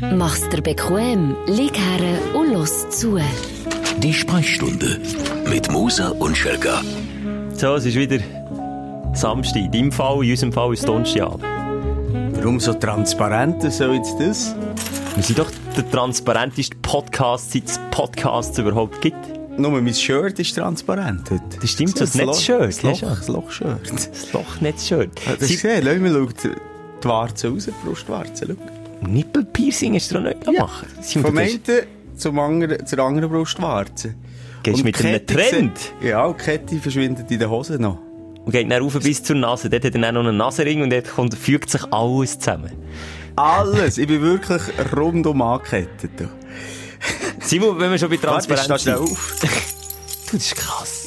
Mach's dir bequem, lieg her und los zu. Die Sprechstunde mit Musa und Schelga. So, es ist wieder Samstag. In deinem Fall, in unserem Fall ist es. Warum so transparent soll jetzt das? Wir sind doch der transparenteste Podcast, seit es Podcasts überhaupt gibt. Nur mein Shirt ist transparent heute. Das stimmt, so ein Netzshirt. Das Loch, das Loch-Shirt. Das Loch-Netzshirt. Hast du gesehen? Schau mal, schau die Warze raus, die Brustwarze. Schau. Nippelpiercing du doch nicht gemacht. Ja. Vom einen zum anderen, zur anderen Brustwarze. Gehst du mit einem Trend? Ja, die Kette verschwindet in der Hose noch. Und geht dann rauf bis zur Nase. Dort hat er dann noch einen Nasenring und dort kommt, fügt sich alles zusammen. Alles. Ich bin wirklich rundum angekettet. Simon, wenn wir schon bei Transparenz Warte, sind. auf. du, das ist krass.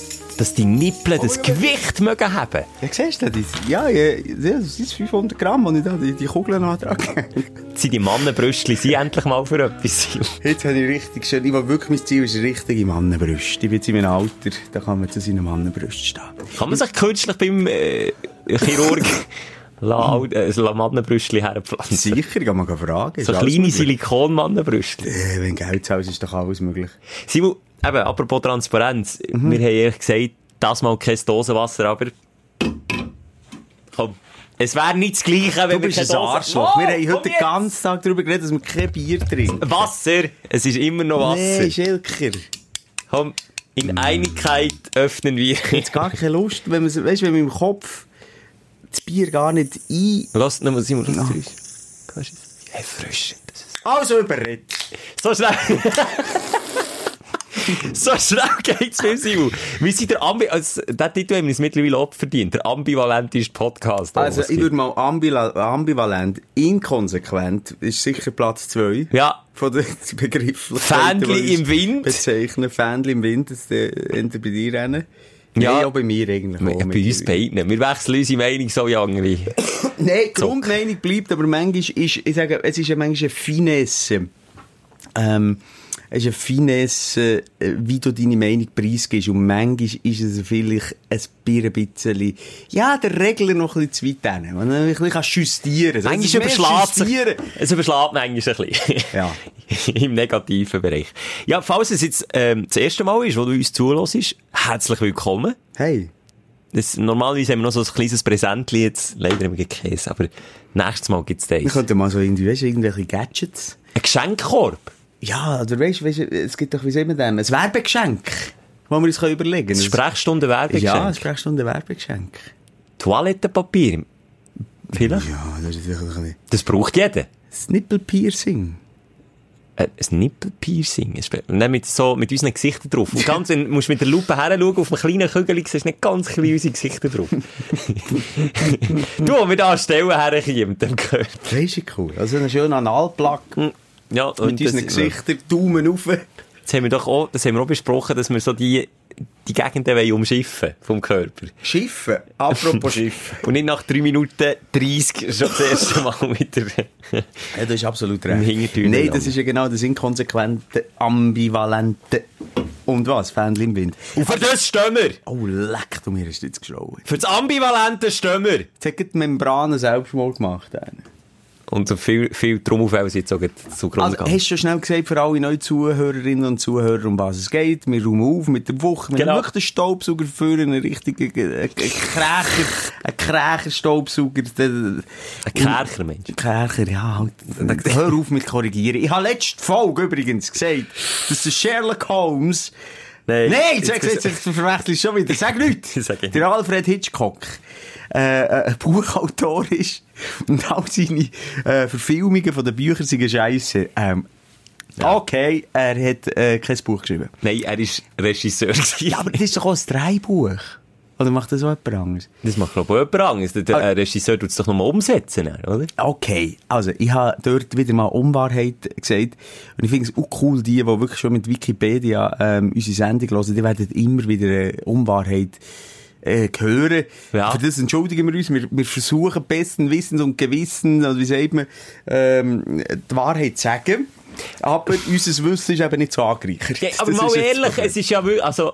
Dass die Nippel das oh, Gewicht mögen haben. Ja, siehst du das? Ja, ja, das sind 500 Gramm, die ich da die, die Kugeln antrage. sind die Mannenbrüstchen sind endlich mal für etwas. Jetzt habe ich richtig schön, ich wirklich, mein Ziel ist richtige Mannenbrüste. Ich bin jetzt in meinem Alter, da kann man zu seinen Mannenbrüsten stehen. Kann man sich künstlich beim äh, Chirurg La, äh, Mannenbrüstchen herpflanzen. Sicher, kann man fragen. So kleine Silikon-Mannenbrüstchen. Äh, wenn Geld zahlst, ist doch alles möglich. Simon, eben, apropos Transparenz. Mhm. Wir haben ehrlich gesagt, das mal kein Dosenwasser, aber... Komm. Es wäre nicht das Gleiche, wenn du wir kein Arschloch. Oh, wir haben heute den ganzen Tag darüber geredet, dass wir kein Bier trinken. Wasser! Es ist immer noch Wasser. Nee, Schilker. Komm, in Einigkeit öffnen wir. Jetzt gar keine Lust, wenn man, weißt, wenn man im Kopf das Bier gar nicht ein... Lass noch mal, Simon, lass no. es. Erfrischend. Also überredet. So schnell. so schnell geht's mir, Simon. Wir sind der Ambi... Also, den Titel haben wir uns mittlerweile auch verdient. Der ambivalenteste Podcast. Also, ich würde mal ambivalent, inkonsequent, ist sicher Platz 2. Ja. Von den Begriffen. Fähnli im Wind. Bezeichnen. Fähnli im Wind, das äh, bei dir rennen. Ja, nee, auch bei mir eigentlich. Auch bei uns beiden. Wir wechseln unsere Meinung so irgendwie. Nein, die Grundmeinung bleibt, aber manchmal ist, ich sage, es ist ja manchmal eine Finesse. Ähm, es ist eine Finesse, äh, wie du deine Meinung preisgibst. Und manchmal ist es vielleicht ein bisschen, ja, der Regler noch ein bisschen zu weit hin. Man ein bisschen justieren kann. Manchmal überschlägt sich, es überschlägt manchmal ein bisschen. Ja. Im negativen Bereich. Ja, falls es jetzt, ähm, das erste Mal ist, wo du uns zuhörst, herzlich willkommen. Hey. Das, normalerweise haben wir noch so ein kleines Präsentchen jetzt, leider im Käse, aber nächstes Mal gibt's das. Wir könnten mal so irgendwie, weißt, irgendwelche Gadgets. Ein Geschenkkorb? Ja, oder weißt, weißt es gibt doch, wie sehen wir denn, ein Werbegeschenk, wo wir uns überlegen können. Ein Sprechstunde-Werbegeschenk? Ja, ein Sprechstunde-Werbegeschenk. Toilettenpapier? Vielleicht? Ja, das ist sicher ein Das braucht jeder. Das Nippelpiercing. Äh, ein Nippelpiercing. Nein, mit, so, mit unseren Gesichtern drauf. Und ganz, wenn, musst mit der Lupe her schauen, auf einem kleinen Kügel, siehst du nicht ganz klein unsere Gesichter drauf. du, wir da Stellen herkommen dem Körper. Das ist cool. Also einen schönen Analplug. Ja, mit unseren Gesichtern, Daumen rauf. Das haben wir doch auch, das haben wir auch besprochen, dass wir so die, die Gegenden wollen umschiffen vom Körper. Schiffen? Apropos Schiffen. Und nicht nach 3 Minuten 30 schon das erste Mal wieder. ja, das ist absolut recht. Nein, das ist ja genau das inkonsequente, ambivalente und was? Fähnchen im Wind. Und für das stehen wir! Oh, leck, du mir hast jetzt geschlauen. Für das ambivalente stehen wir! Jetzt hat die Membranen selbst mal gemacht. Einen. Und so viel, viel Trommelfälle sind jetzt auch zugrunde also, gegangen. Hast du schon schnell gesagt, für alle neuen Zuhörerinnen und Zuhörer, um was es geht? Wir räumen auf mit der Woche. Wir genau. wirklich den Staubsauger für einen richtigen, einen Krächer, einen Krächer-Staubsauger. Ein Kärcher, Mensch. Ein Kärcher, ja. Halt. Hör auf mit korrigieren. Ich habe letzte Folge übrigens gesagt, dass der Sherlock Holmes Nein, Nein jetzt, jetzt, jetzt, jetzt schon wieder. Sag nichts. Der Alfred Hitchcock äh, äh, ein Buchautor ist und all seine äh, Verfilmungen von den Büchern sind scheiße. Ähm, ja. Okay, er hat äh, kein Buch geschrieben. Nein, er ist Regisseur. ja, aber das ist doch auch ein Dreibuch. Oder macht das auch jemand anderes? Das macht, glaube ich, auch jemand anderes. Der, der ah. Regisseur tut es doch nochmal umsetzen, oder? Okay. Also, ich habe dort wieder mal Unwahrheit gesagt. Und ich finde es auch cool, die, die wirklich schon mit Wikipedia ähm, unsere Sendung hören, die werden immer wieder äh, Unwahrheit äh, hören. Ja. Für das entschuldigen wir uns. Wir, wir versuchen besten Wissens und Gewissen, also wie sagt man, ähm, die Wahrheit zu sagen. Aber unser Wissen ist eben nicht so angereichert. Ja, aber das mal ehrlich, es ist ja wirklich, also,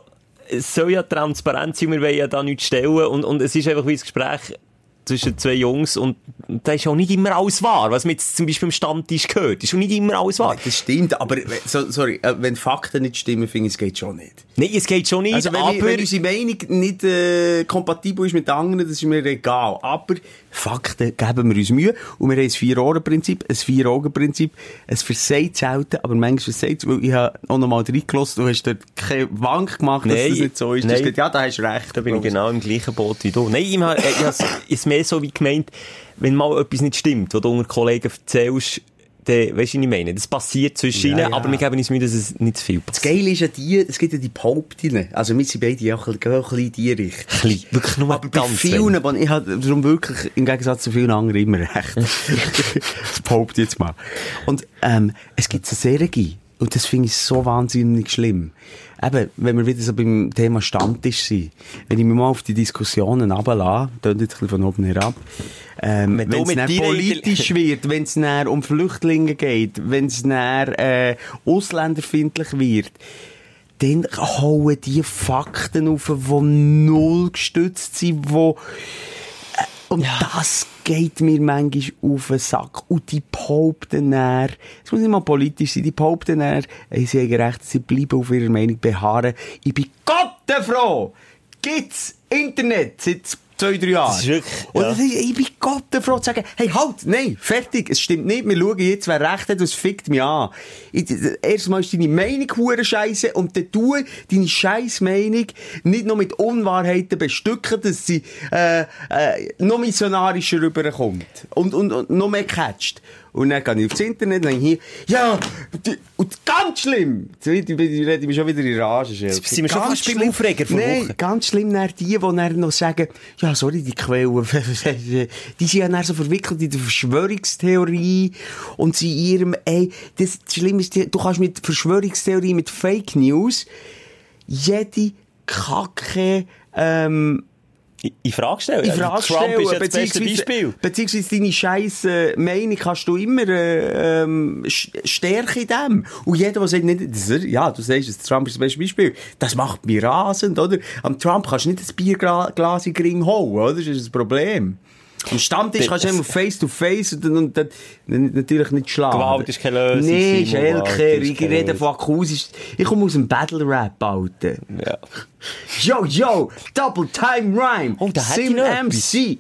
es soll ja transparent sein, wir wollen ja da nichts stellen. Und, und es ist einfach wie das Gespräch, zwischen zwei Jungs und da ist auch nicht immer alles wahr, was man jetzt zum Beispiel im Stammtisch gehört. Ist auch nicht immer alles wahr. Das stimmt, aber, so, sorry, äh, wenn Fakten nicht stimmen, finde ich, es geht schon nicht. Nein, es geht schon nicht, also wenn, aber... Wenn unsere Meinung nicht äh, kompatibel ist mit anderen, das ist mir egal. Aber Fakten geben wir uns Mühe und wir haben ein Vier-Ohren-Prinzip, ein Vier-Augen-Prinzip. Es versagt selten, aber manchmal versagt es, weil ich habe auch noch mal reingelassen, du hast dort keine Wank gemacht, Nein, dass das nicht so ist. Nein, ja, da hast du recht. Da bin ich genau im gleichen Boot wie du. Nein, ich habe es mehr so wie gemeint, wenn mal etwas nicht stimmt, was du unter Kollegen erzählst, dann, weißt du, was ich meine? Das passiert zwischen ihnen, Ja, ja. aber wir geben uns Mühe, dass es nicht zu viel Das passiert. Geile ist ja die, es gibt ja die Behauptungen. Also wir sind beide auch ein bisschen, auch ein bisschen in die Richtung. Klein, wirklich nur Aber bei ganz vielen, wenig. aber ich habe darum wirklich, im Gegensatz zu vielen anderen, immer recht. das behaupte ich jetzt mal. Und, ähm, es gibt so Serien, und das finde ich so wahnsinnig schlimm. Eben, wenn wir wieder so beim Thema Stammtisch sind, wenn ich mich mal auf die Diskussionen runterlasse, tönt jetzt ein bisschen von oben herab, ähm, Wenn es politisch wird, wenn es dann um Flüchtlinge geht, wenn es dann äh, ausländerfindlich wird, dann hauen die Fakten auf, die null gestützt sind, wo und das geht mir manchmal auf den Sack. Und die behaupten dann, es muss nicht mal politisch sein, die behaupten dann, sie haben recht, sie bleiben auf ihrer Meinung beharren. Ich bin gottenfroh! Gibt's Internet seit zwei, drei Jahren? Das ist wirklich, ja. ich, ich bin gottenfroh zu sagen, hey, halt, nein, fertig, es stimmt nicht, wir schauen jetzt, wer recht hat, es fickt mich an. Erstmal ist deine Meinung hure scheiße und dann tu deine scheiß Meinung nicht nur mit Unwahrheiten bestücken, dass sie äh, äh, noch missionarischer rüberkommt und, und, und noch mehr catcht. Und dann gehe ich aufs Internet und hier, ja, die, und ganz schlimm, jetzt rede ich mich schon wieder in Rage. Sind wir schon Ganz fast beim schlimm. Aufreger Nein, Wochen? ganz schlimm dann die, die dann noch sagen, ja, sorry, die Quellen, die sind ja dann so verwickelt in der Verschwörungstheorie und sie in ihrem, ey, das Schlimme ist, du kannst mit Verschwörungstheorie, mit Fake News, jede Kacke, ähm, In- Frage stellen. in Also Frage Trump stellen, ist ja beste Beispiel. beziehungsweise deine scheiß äh, Meinung kannst du immer äh, ähm, stärken in dem. Und jeder, der sagt, nicht, ja, du sagst, Trump ist das beste Beispiel, das macht mich rasend, oder? Am Trump kannst du nicht das Bierglas in den Ring holen, oder? Das ist das Problem. Am Stammtisch kannst du immer face to face und, und dann dann natürlich nicht schlagen. Gewalt ist keine Lösung, Nee, ist ich keine rede von akustisch. Ich komme aus dem Battle Rap, Alter. Ja. Yo, yo, Double Time Rhyme. Oh, da ich Sim. MC.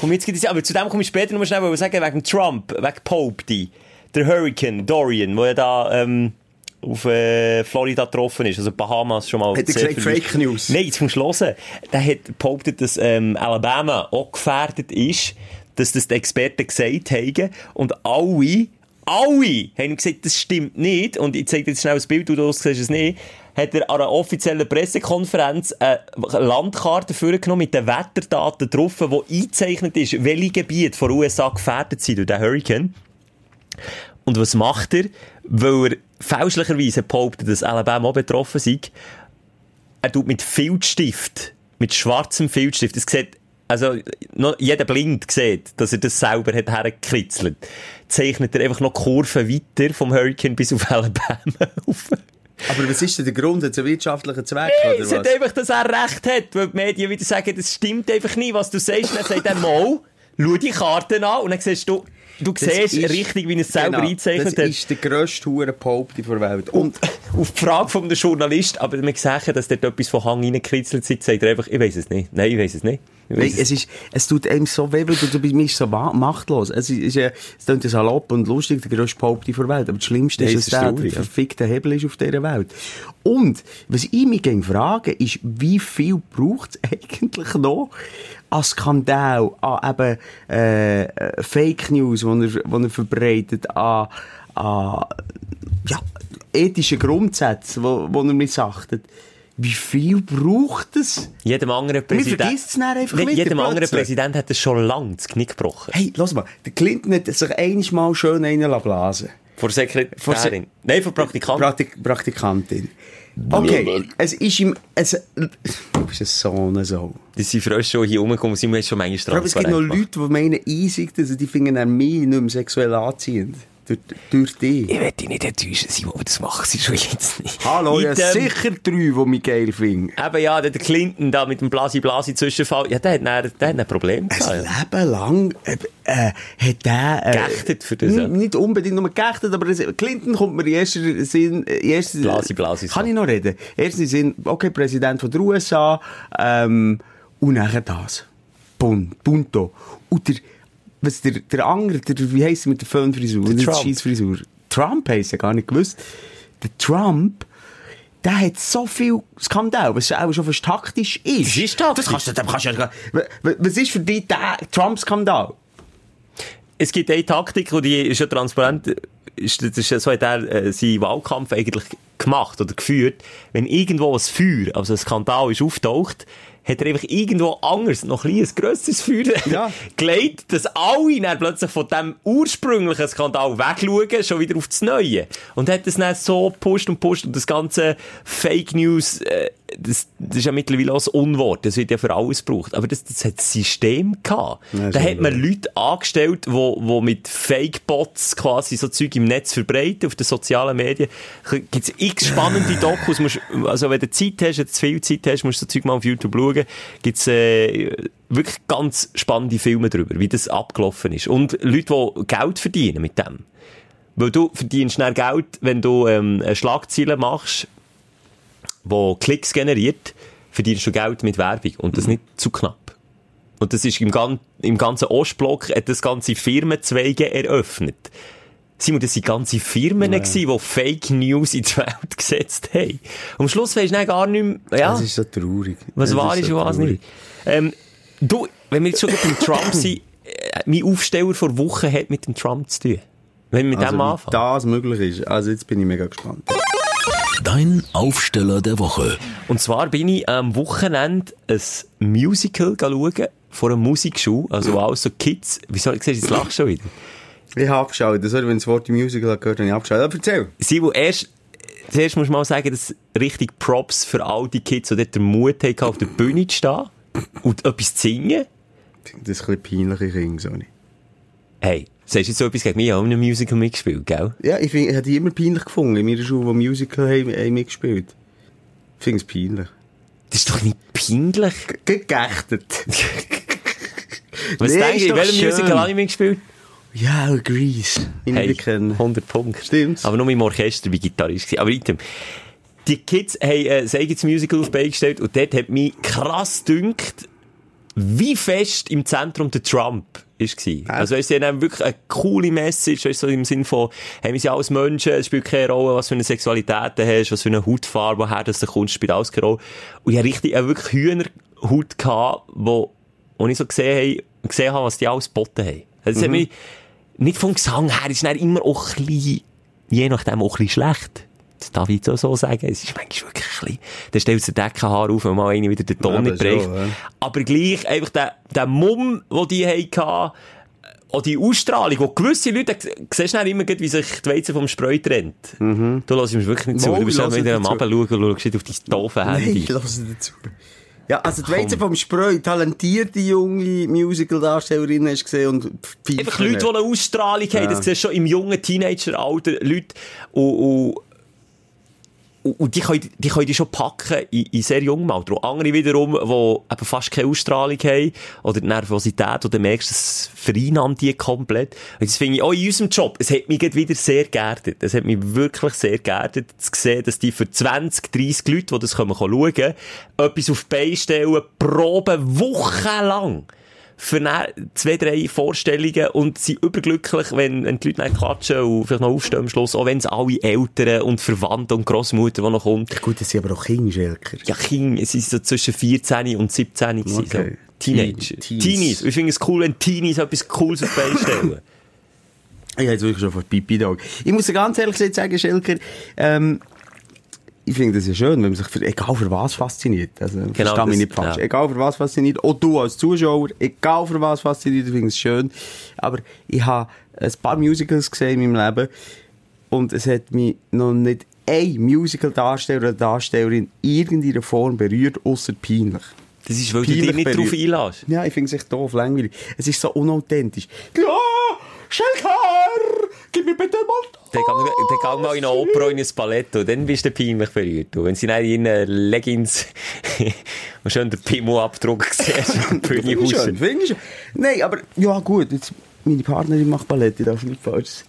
Komm, jetzt geht es, aber zu dem komme ich später noch mal schnell, weil wir sagen, wegen Trump, wegen Pope, die, der Hurricane, Dorian, wo ja da, ähm, auf äh, Florida getroffen ist, also Bahamas schon mal. Hat er gesagt. Fake News? Nein, jetzt musst du hören. Der hat behauptet, dass ähm, Alabama auch gefährdet ist, dass das die Experten gesagt haben und alle, alle haben gesagt, das stimmt nicht und ich zeige dir jetzt schnell das Bild, du siehst es nicht, hat er an einer offiziellen Pressekonferenz eine Landkarte vorgenommen mit den Wetterdaten drauf, wo eingezeichnet ist, welche Gebiete von USA gefährdet sind durch den Hurricane. Und was macht er? Weil er fälschlicherweise behauptet, dass Alabama auch betroffen sei. Er tut mit Filzstift, mit schwarzem Filzstift, das sieht, also, jeder blind sieht, dass er das selber hat hergekritzelt. Zeichnet er einfach noch Kurven weiter vom Hurricane bis auf Alabama auf. Aber was ist denn der Grund? Hat es einen wirtschaftlichen Zweck, Es oder hat was? einfach, dass er recht hat, weil die Medien wieder sagen, das stimmt einfach nicht, was du sagst. Und dann sagt er mal, schau die Karten an und dann siehst du, du Das siehst ist- richtig, wie er es selber Genau, eingezeichnet Das hat. ist der grösste Hurenbehauptung der Welt. Und Und auf die Frage von der Journalist, aber wir sagen, dass dort etwas von Hang reingekritzelt ist, sagt er einfach, ich weiß es nicht. Nein, ich weiß es nicht. Nein, es ist, es tut einem so weh, weil du, du bist so ma- machtlos. Es ist, ja, es klingt ja salopp und lustig, der grösste Behauptung der Welt. Aber das Schlimmste Nein, ist, dass ist der, verfickte Hebel ist auf dieser Welt. Und, was ich mich gerne frage, ist, wie viel braucht es eigentlich noch an Skandal, an eben, äh, Fake News, die er, die er verbreitet, an, an, ja, ethische Grundsätze, wo, wo er missachtet. Wie viel braucht es? Jedem anderen Präsident... vergisst es einfach wieder Jedem anderen. Präsident hat es schon lange das Knick gebrochen. Hey, lass mal, der Clinton hat sich einiges Mal schön einen blasen Vor Sekretärin. Nein, vor Praktikanten. Praktik Praktikantin. Okay, es ist ihm, es, du bist ein Sohn, so. Die sind früher schon hier rumgekommen, sind wir schon manchmal Aber es gibt noch Leute, die meinen eisig, dass die finden an mich nicht mehr sexuell anziehend. Durch, durch dich. Ich werde dich nicht enttäuschen, Simon, aber das machen sie schon jetzt nicht. Hallo, ja, sicher drei, die mich geil finden. Eben ja, der Clinton da mit dem Blasi-Blasi-Zwischenfall, ja, der hat, dann, der hat ein Problem Ein gehabt. ja. Leben lang äh, äh, hat der... Äh, Geächtet für das, ja. Nicht unbedingt nur geächtet, aber es, Clinton kommt mir in erster Sinn... In erster, Blasi, Blasi, Kann ich noch reden? Erster Sinn, okay, Präsident von der USA, ähm, und nachher das. Bun, Punto. Und der, was der, der andere, der, wie heisst er mit der Föhnfrisur? Der Trump. Scheissfrisur. Trump heisst er gar nicht gewusst. Der Trump, der hat so viel Skandal, was auch schon fast taktisch ist. Das ist taktisch. Das kannst du, kannst du ja Was ist für dich der Trump-Skandal? Es gibt eine Taktik, und die ist ja transparent, ist, das ist so hat er äh, seinen Wahlkampf eigentlich gemacht oder geführt. Wenn irgendwo ein Feuer, also ein Skandal ist auftaucht, hat er einfach irgendwo anders noch ein ein grösseres Feuer Ja. gelegt, dass alle dann plötzlich von dem ursprünglichen Skandal wegschauen, schon wieder auf das Neue. Und hat das dann so gepusht und gepusht und das ganze Fake News, äh, das, das ist ja mittlerweile auch das Unwort, das wird ja für alles gebraucht. Aber das, das hat ein System gehabt. Ja, da hat man Leute angestellt, wo, wo mit Fake-Bots quasi so Zeug im Netz verbreiten, auf den sozialen Medien. Gibt's x spannende Dokus, musst, also wenn du Zeit hast, jetzt zu viel Zeit hast, musst du so Zeug mal auf YouTube schauen, gibt's, äh, wirklich ganz spannende Filme darüber, wie das abgelaufen ist. Und Leute, die Geld verdienen mit dem. Weil du verdienst schnell Geld, wenn du, ähm, eine Schlagzeile machst, wo Klicks generiert, verdienst du Geld mit Werbung. Und das nicht zu knapp. Und das ist im, gan im ganzen Ostblock hat das ganze Firmenzweige eröffnet. Simon, das waren ganze Firmen, ja. die Fake News in die Welt gesetzt haben. Am Schluss weisst du gar nicht mehr, ja, Das ist so traurig. was Das wahr ist so und was traurig. nicht. Ähm, du, wenn wir jetzt schon beim Trump sind, äh, mein Aufsteller vor Wochen hat mit dem Trump zu tun. Wenn wir mit Also, dem anfangen. das möglich ist. Also jetzt bin ich mega gespannt. Dein Aufsteller der Woche. Und zwar bin ich am Wochenende ein Musical schauen, vor einer Musikschule, also wo alles so Kids, wieso, siehst du, jetzt lachst du schon wieder. Ich habe abgeschaut. Sorry, wenn das Wort im Musical gehört, habe ich abgeschaut. Aber erzähl. Simon, erst, zuerst muss man mal sagen, dass richtig Props für all die Kids, die dort den Mut hatten, auf der Bühne zu stehen und etwas zu singen. Ich finde das ein bisschen peinlich, ich finde so nicht. Hey, sagst du jetzt so etwas gegen mich? Ich habe in einem Musical mitgespielt, gell? Ja, ich, find, ich habe die immer peinlich gefunden. In meiner Schule, wo Musical haben, haben mitgespielt. Ich finde es peinlich. Das ist doch nicht peinlich. Ge geächtet. Was Nee, denkst ist du, in welchem schön. Musical habe ich mitgespielt? Ja, Grease. Ich Hey, nicht kennen. 100 Punkte. Stimmt's. Aber nur im Orchester wie Gitarrist. Aber item. Die Kids haben äh, ein eigenes Musical auf die Beine gestellt und dort hat mich krass dünkt, wie fest im Zentrum der Trump ist gsi. Also, es ist ja wirklich eine coole Message, weißt, so im Sinn von, hey, wir sind alles Menschen, es spielt keine Rolle, was für eine Sexualität du hast, was für eine Hautfarbe, woher das du kommst, spielt alles keine Rolle. Und ich hatte richtig, eine wirklich Hühnerhaut gehabt, wo, wo ich so gesehen, habe, gesehen habe, was die alles geboten haben. Also, es hat mich, nicht vom Gesang her, ist dann immer auch ein bisschen, je nachdem auch ein bisschen schlecht. Das darf ich jetzt auch so sagen. Es ist manchmal wirklich ein bisschen, dann stellst du den Deckenhaar auf, wenn mal einer wieder den Ton Ja, nicht bricht. ja. Aber gleich einfach der, der Mumm, den die hatten, auch die Ausstrahlung, wo gewisse Leute, da siehst du immer, wie sich die Weizen vom Spreu trennt. Du lässt mir wirklich nicht zu. Mal, Du bist dann wieder am. Abend schauen und schaust auf dein doofe Nein, Handy. ich höre dazu. Ja, also die Weizen vom Spreu, talentierte junge Musical-Darstellerin hast du gesehen und Einfach Leute, die eine Ausstrahlung haben, das siehst du schon im jungen Teenager-Alter, Leute, und, und, und, die können, die können die schon packen in, in sehr jungem Alter. Und andere wiederum, die eben fast keine Ausstrahlung haben, oder die Nervosität, oder merkst, das vereinnahmt die komplett. Und das finde ich auch in unserem Job, es hat mich wieder sehr geerdet. Es hat mich wirklich sehr geerdet, zu sehen, dass die für 20, 30 Leute, die das kommen, schauen können, etwas auf die Beine stellen, proben wochenlang für zwei, drei Vorstellungen und sind überglücklich, wenn, wenn die Leute dann klatschen und vielleicht noch aufstehen am Schluss, auch wenn es alle Eltern und Verwandte und Grossmutter, die noch kommt. Gut, das sind aber auch Kinder, Schelker. Ja, Kinder, es sind so zwischen 14 und 17 gewesen, Okay. so. Teenager. Teen- Teens. Teenies. Ich finde es cool, wenn Teenies etwas Cooles auf die stellen. Ich habe jetzt wirklich schon von Pipi da. Ich muss dir ganz ehrlich sagen, Schelker, ähm, ich finde das ja schön, wenn man sich für, egal für was fasziniert. Also, genau, verstehe mich das- nicht falsch. ja. Egal für was fasziniert. Auch du als Zuschauer, egal für was fasziniert, ich finde es schön. Aber ich habe ein paar Musicals gesehen in meinem Leben und es hat mich noch nicht ein Musical-Darsteller oder Darstellerin in irgendeiner Form berührt, außer peinlich. Das ist, weil du dich Peinlich nicht berührt. drauf einlässt. Ja, ich finde es echt doof, langweilig. Es ist so unauthentisch. Ja, Schelker! Gib mir bitte mal Dann geh dann geh mal in eine Oper in ein Ballett und dann bist du peinlich berührt. Und wenn sie dann in ihren Leggings und schon den Pimmel-Abdruck siehst, der Bühne huschen. finde ich schön. Nein, aber ja gut, jetzt, meine Partnerin macht Ballett, ich darf nicht falsch.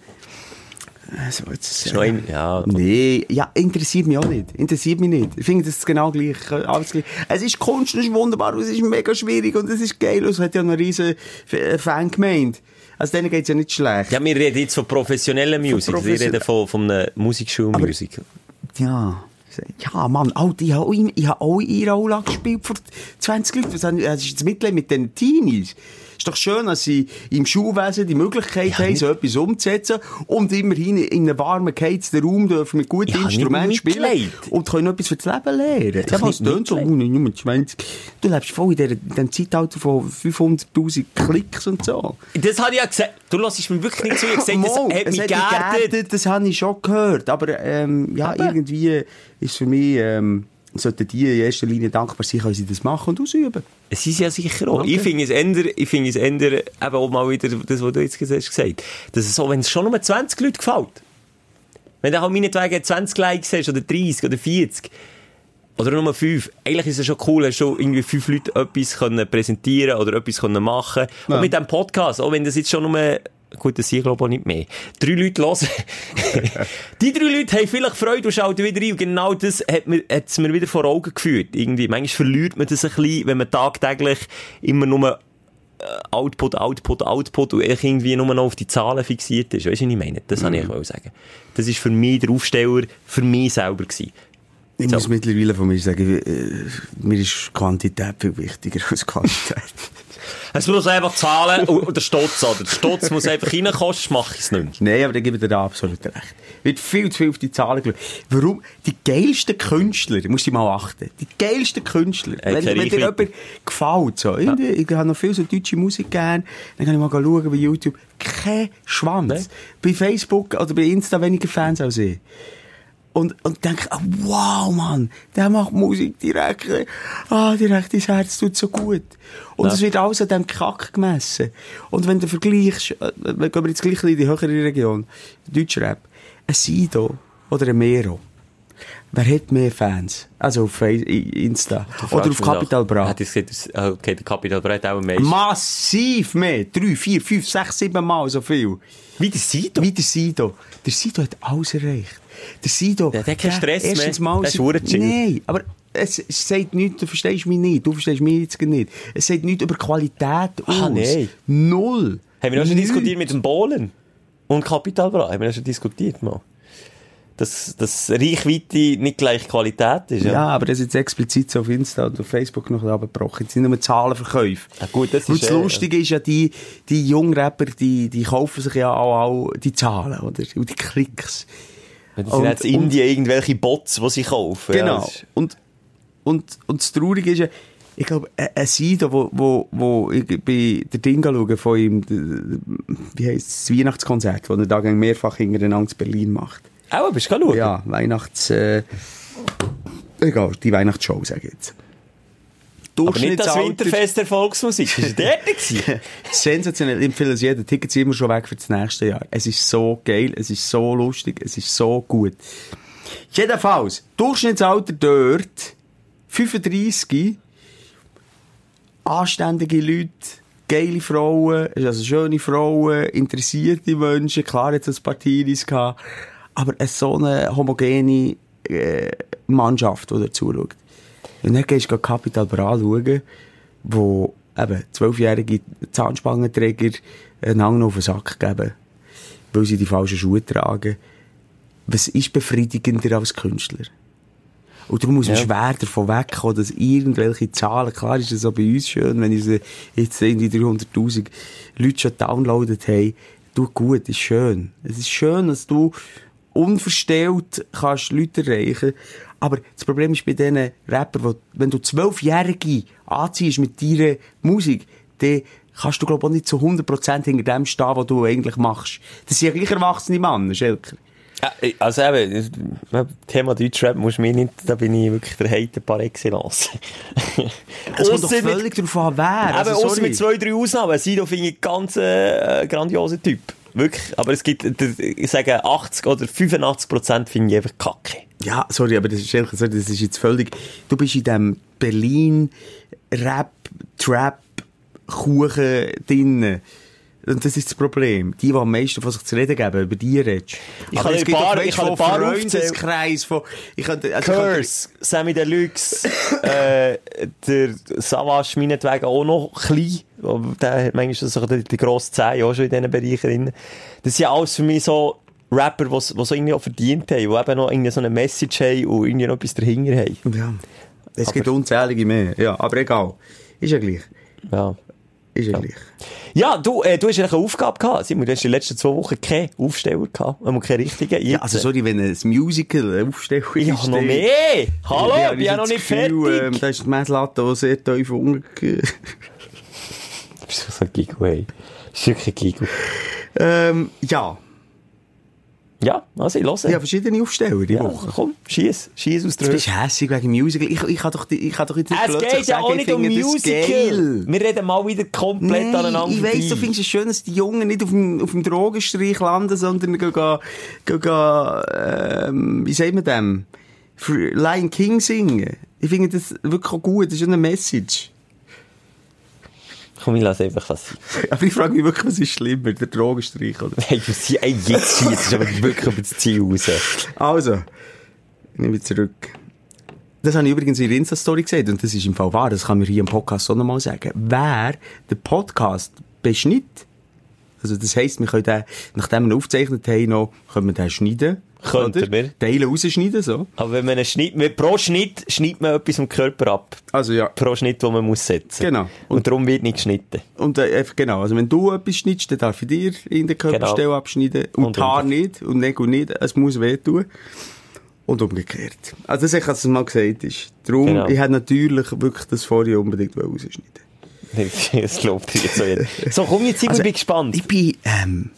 Also, jetzt, Ist noch ein, ja, Nee, ja, interessiert mich auch nicht. Interessiert mich nicht. Ich finde, das ist genau gleich. äh, Alles gleich. Es ist Kunst, es ist wunderbar, und es ist mega schwierig und es ist geil. Und es hat ja eine riesen Fangemeinde. Also denen geht's ja nicht schlecht. ja, wir reden jetzt von professioneller Musik. Wir profession- reden von, von einer Musikschulmusik. Ja. Ja, Mann, Alter, ich habe auch, habe auch in ihrer Aula gespielt vor 20 Leuten. Das ist das Mitleid mit den Teenies. Ist doch schön, dass sie im Schulwesen die Möglichkeit haben, so etwas umzusetzen und immerhin in einem warmen, geheizten Raum dürfen mit guten Ja, Instrumenten spielen Mitleid. und können etwas für das Leben lernen. Ja, was tönt so, Nummer 20. Du lebst voll in, der, in dem Zeitalter von 500'000 Klicks und so. Das habe ich ja gesagt. Du lässt mir wirklich nicht zu. Ich gesagt, das hat mich geerdet, Das habe ich schon gehört. Aber ähm, ja, Aber- irgendwie ist für mich, ähm, sollten die in erster Linie dankbar sein, können sie das machen und ausüben. Es ist ja sicher auch. Okay. Ich finde es ändern, ich finde es ändern, eben auch mal wieder das, was du jetzt gesagt hast, gesagt. Das ist so, wenn es schon nur 20 Leute gefällt. Wenn du halt meinetwegen 20 Likes hast, oder 30, oder 40, oder nur 5, eigentlich ist es schon cool, hast du irgendwie 5 Leute etwas können präsentieren oder etwas können machen. Ja. Und mit dem Podcast, auch wenn das jetzt schon nur, gut, das sind glaube ich nicht mehr, drei Leute hören. Die drei Leute haben vielleicht Freude und schalten wieder rein. Und genau das hat mir, hat's mir wieder vor Augen geführt. Irgendwie. Manchmal verliert man das ein bisschen, wenn man tagtäglich immer nur äh, Output, Output, Output und irgendwie nur noch auf die Zahlen fixiert ist. Weißt du, was ich meine? Das kann ich auch sagen. Das ist für mich der Aufsteller, für mich selber gewesen. Ich So. muss mittlerweile von mir sagen, äh, mir ist Quantität viel wichtiger als Qualität. Es muss einfach Zahlen und, der Stotz, oder? Der Stotz muss einfach reinkosten, mache ich es nicht. Nein, aber da gebe ich dir da absolut recht. Wird viel zu viel auf die Zahlen geschaut. Warum? Die geilsten Künstler, musst du mal achten, die geilsten Künstler, Äh, wenn, wenn dir jemand gefällt, so, irgendwie, ich habe noch viel so deutsche Musik gern, dann kann ich mal schauen bei YouTube, kein Schwanz. Nein. Bei Facebook oder bei Insta weniger Fans als ich. Und, und denke, ah, wow, Mann, der macht Musik direkt, ah, direkt ins Herz tut so gut. Und Ja. es wird alles an dem Kack gemessen. Und wenn du vergleichst, äh, wir gehen jetzt gleich in die höhere Region, Deutschrap, ein Sido oder ein Mero, wer hat mehr Fans? Also auf Insta oder auf Capital Bra? Hat das- ah, okay, der Capital Bra hat auch meisten. Massiv mehr. Drei, vier, fünf, sechs, sieben Mal so viel. Wie der Sido? Wie der Sido. Der Sido hat alles erreicht. Der Sido... Der hat keinen Stress mehr. erstens Mal... Der ist. Nein, aber es, sagt nichts, du verstehst mich nicht, du verstehst mich jetzt nicht. Es sagt nichts über Qualität Ah, aus. nein. Null. Haben wir auch schon diskutiert mit dem Bohlen und Capital Bra? Haben wir auch schon diskutiert mal? Dass, dass Reichweite nicht gleich Qualität ist, ja? Ja, aber das ist jetzt explizit so auf Insta und auf Facebook noch abgebrochen. Jetzt sind nur Zahlenverkäufe. Ja, gut, das Und ist, das äh, Lustige ist ja, die, die jungen Rapper, die, die kaufen sich ja auch, auch die Zahlen, oder? Und die Klicks. Das sind und- jetzt in Indien irgendwelche Bots, die sie kaufen. Ja, Genau. ist- und, und, und das Traurige ist ja, ich glaube, ein Sido, wo, wo, wo ich bei der Ding schaue von ihm, wie heisst es, das Weihnachtskonzert, das er da mehrfach hintereinander in Berlin macht. Auch, bist du schauen? Ja, Weihnachts, äh, egal, die Weihnachtsshow, sage ich jetzt. Aber nicht das Winterfest der Volksmusik. Ist der dort? Sensationell, ich empfehle es jedem. Tickets sind immer schon weg für das nächste Jahr. Es ist so geil, es ist so lustig, es ist so gut. Jedenfalls, Durchschnittsalter dort, 35, anständige Leute, geile Frauen, also schöne Frauen, interessierte Menschen, klar jetzt ein paar Teenies gehabt, aber es ist so eine homogene äh, Mannschaft, die da zuschaut. Und dann gehst du Capital Bra schauen, wo eben zwölfjährige Zahnspangenträger einander auf den Sack geben, weil sie die falschen Schuhe tragen. Was ist befriedigender als Künstler? Und darum muss man Ja. schwer davon wegkommen, dass irgendwelche Zahlen, klar ist es auch bei uns schön, wenn unsere jetzt irgendwie 300'000 Leute schon downloadet haben, tut gut, ist schön. Es ist schön, dass du unverstellt kannst Leute erreichen. Aber das Problem ist bei diesen Rappern, wo, wenn du Zwölfjährige anziehst mit deiner Musik, dann kannst du, glaube ich, auch nicht zu 100% hinter dem stehen, was du eigentlich machst. Das sind ja gleich erwachsene Männer, Schelker. Ja, Also eben, Thema Deutschrap muss mir nicht, da bin ich wirklich der Hater par excellence. Es kommt doch Ausser mit- völlig darauf an, wer. Eben, Also, sorry. mit zwei, drei Ausnahmen. Sido finde ich ganz äh, grandioser Typ. wirklich. Aber es gibt, ich sage 80 oder 85 Prozent finde ich einfach kacke. Ja, sorry, aber das ist ehrlich gesagt, das ist jetzt völlig, du bist in dem Berlin Rap, Trap, Kuchen drinnen. Und das ist das Problem. Die, die am meisten von sich zu reden geben, über die redest. Ich kann ein paar, ich kann ein paar Freundeskreis von, ich kann, also Curse, ich kann, Sammy Deluxe, äh, der Savage meinetwegen auch noch klein. Der hat manchmal so die, die grosse Zehen auch schon in diesen Bereichen drin. Das sind ja alles für mich so Rapper, die so irgendwie auch verdient haben, die eben noch irgendwie so eine Message haben und irgendwie noch etwas dahinter haben. Ja. Es aber, gibt unzählige mehr. Ja, aber egal. Ist ja gleich. Ja. Ist ja, gleich. Ja, du, äh, du hast eine Aufgabe gehabt. Simon, du hast die letzten zwei Wochen keinen Aufsteller gehabt. Und keinen richtigen. Ja, also sorry, wenn ein Musical eine Aufsteller ist. Ja, noch mehr! Hallo, ich bin ja noch nicht Gefühl, fertig. Ähm, da ist die Messlatte auch sehr tief unten. du bist so ein Gigo, ey. Das ist wirklich ein Gigo. Ähm, ja. Ja, also ich höre. Ja, verschiedene Aufsteller die ja, Woche. Komm, schieß, schieß aus der Du bist hässig wegen Musical. Ich, ich kann doch, ich kann doch jetzt nicht Es geht ja auch nicht um Musical. Wir reden mal wieder komplett nee, aneinander ich weiss, du findest es schön, dass die Jungen nicht auf dem, auf dem Drogenstreich landen, sondern gehen, gehen, gehen ähm, wie sagt man dem? Lion King singen. Ich finde das wirklich auch gut. Das ist eine Message. Komm, ich lasse einfach was sein. Aber ich frage mich wirklich, was ist schlimmer, der Drogenstreich oder? Hey, du sie, ey, jetzt schießt aber wirklich über das Ziel raus. Also, nehme ich zurück. Das habe ich übrigens in der Insta-Story gesehen und das ist im Fall wahr, das kann mir hier im Podcast auch nochmal sagen. Wer den Podcast beschnitt, also das heisst, wir können den, nachdem wir ihn aufgezeichnet haben, noch, können wir den schneiden Könnten wir. Teile rausschneiden, so. Aber wenn man einen Schnitt, pro Schnitt schneidet man etwas vom Körper ab. Also ja. Pro Schnitt, den man muss setzen. Genau. Und, und darum wird nicht geschnitten. Und äh, genau, also wenn du etwas schnittst, dann darf ich dir in der Körperstelle genau. abschneiden. Und, und Haar nicht und Nägel nicht. Es muss wehtun. Und umgekehrt. Also das ist, was es mal gesagt ist. Darum, genau. ich hätte natürlich wirklich das vorher unbedingt rausschneiden das glaubt ihr jetzt so. So, komm jetzt, ich also, bin gespannt. Ich bin, ähm,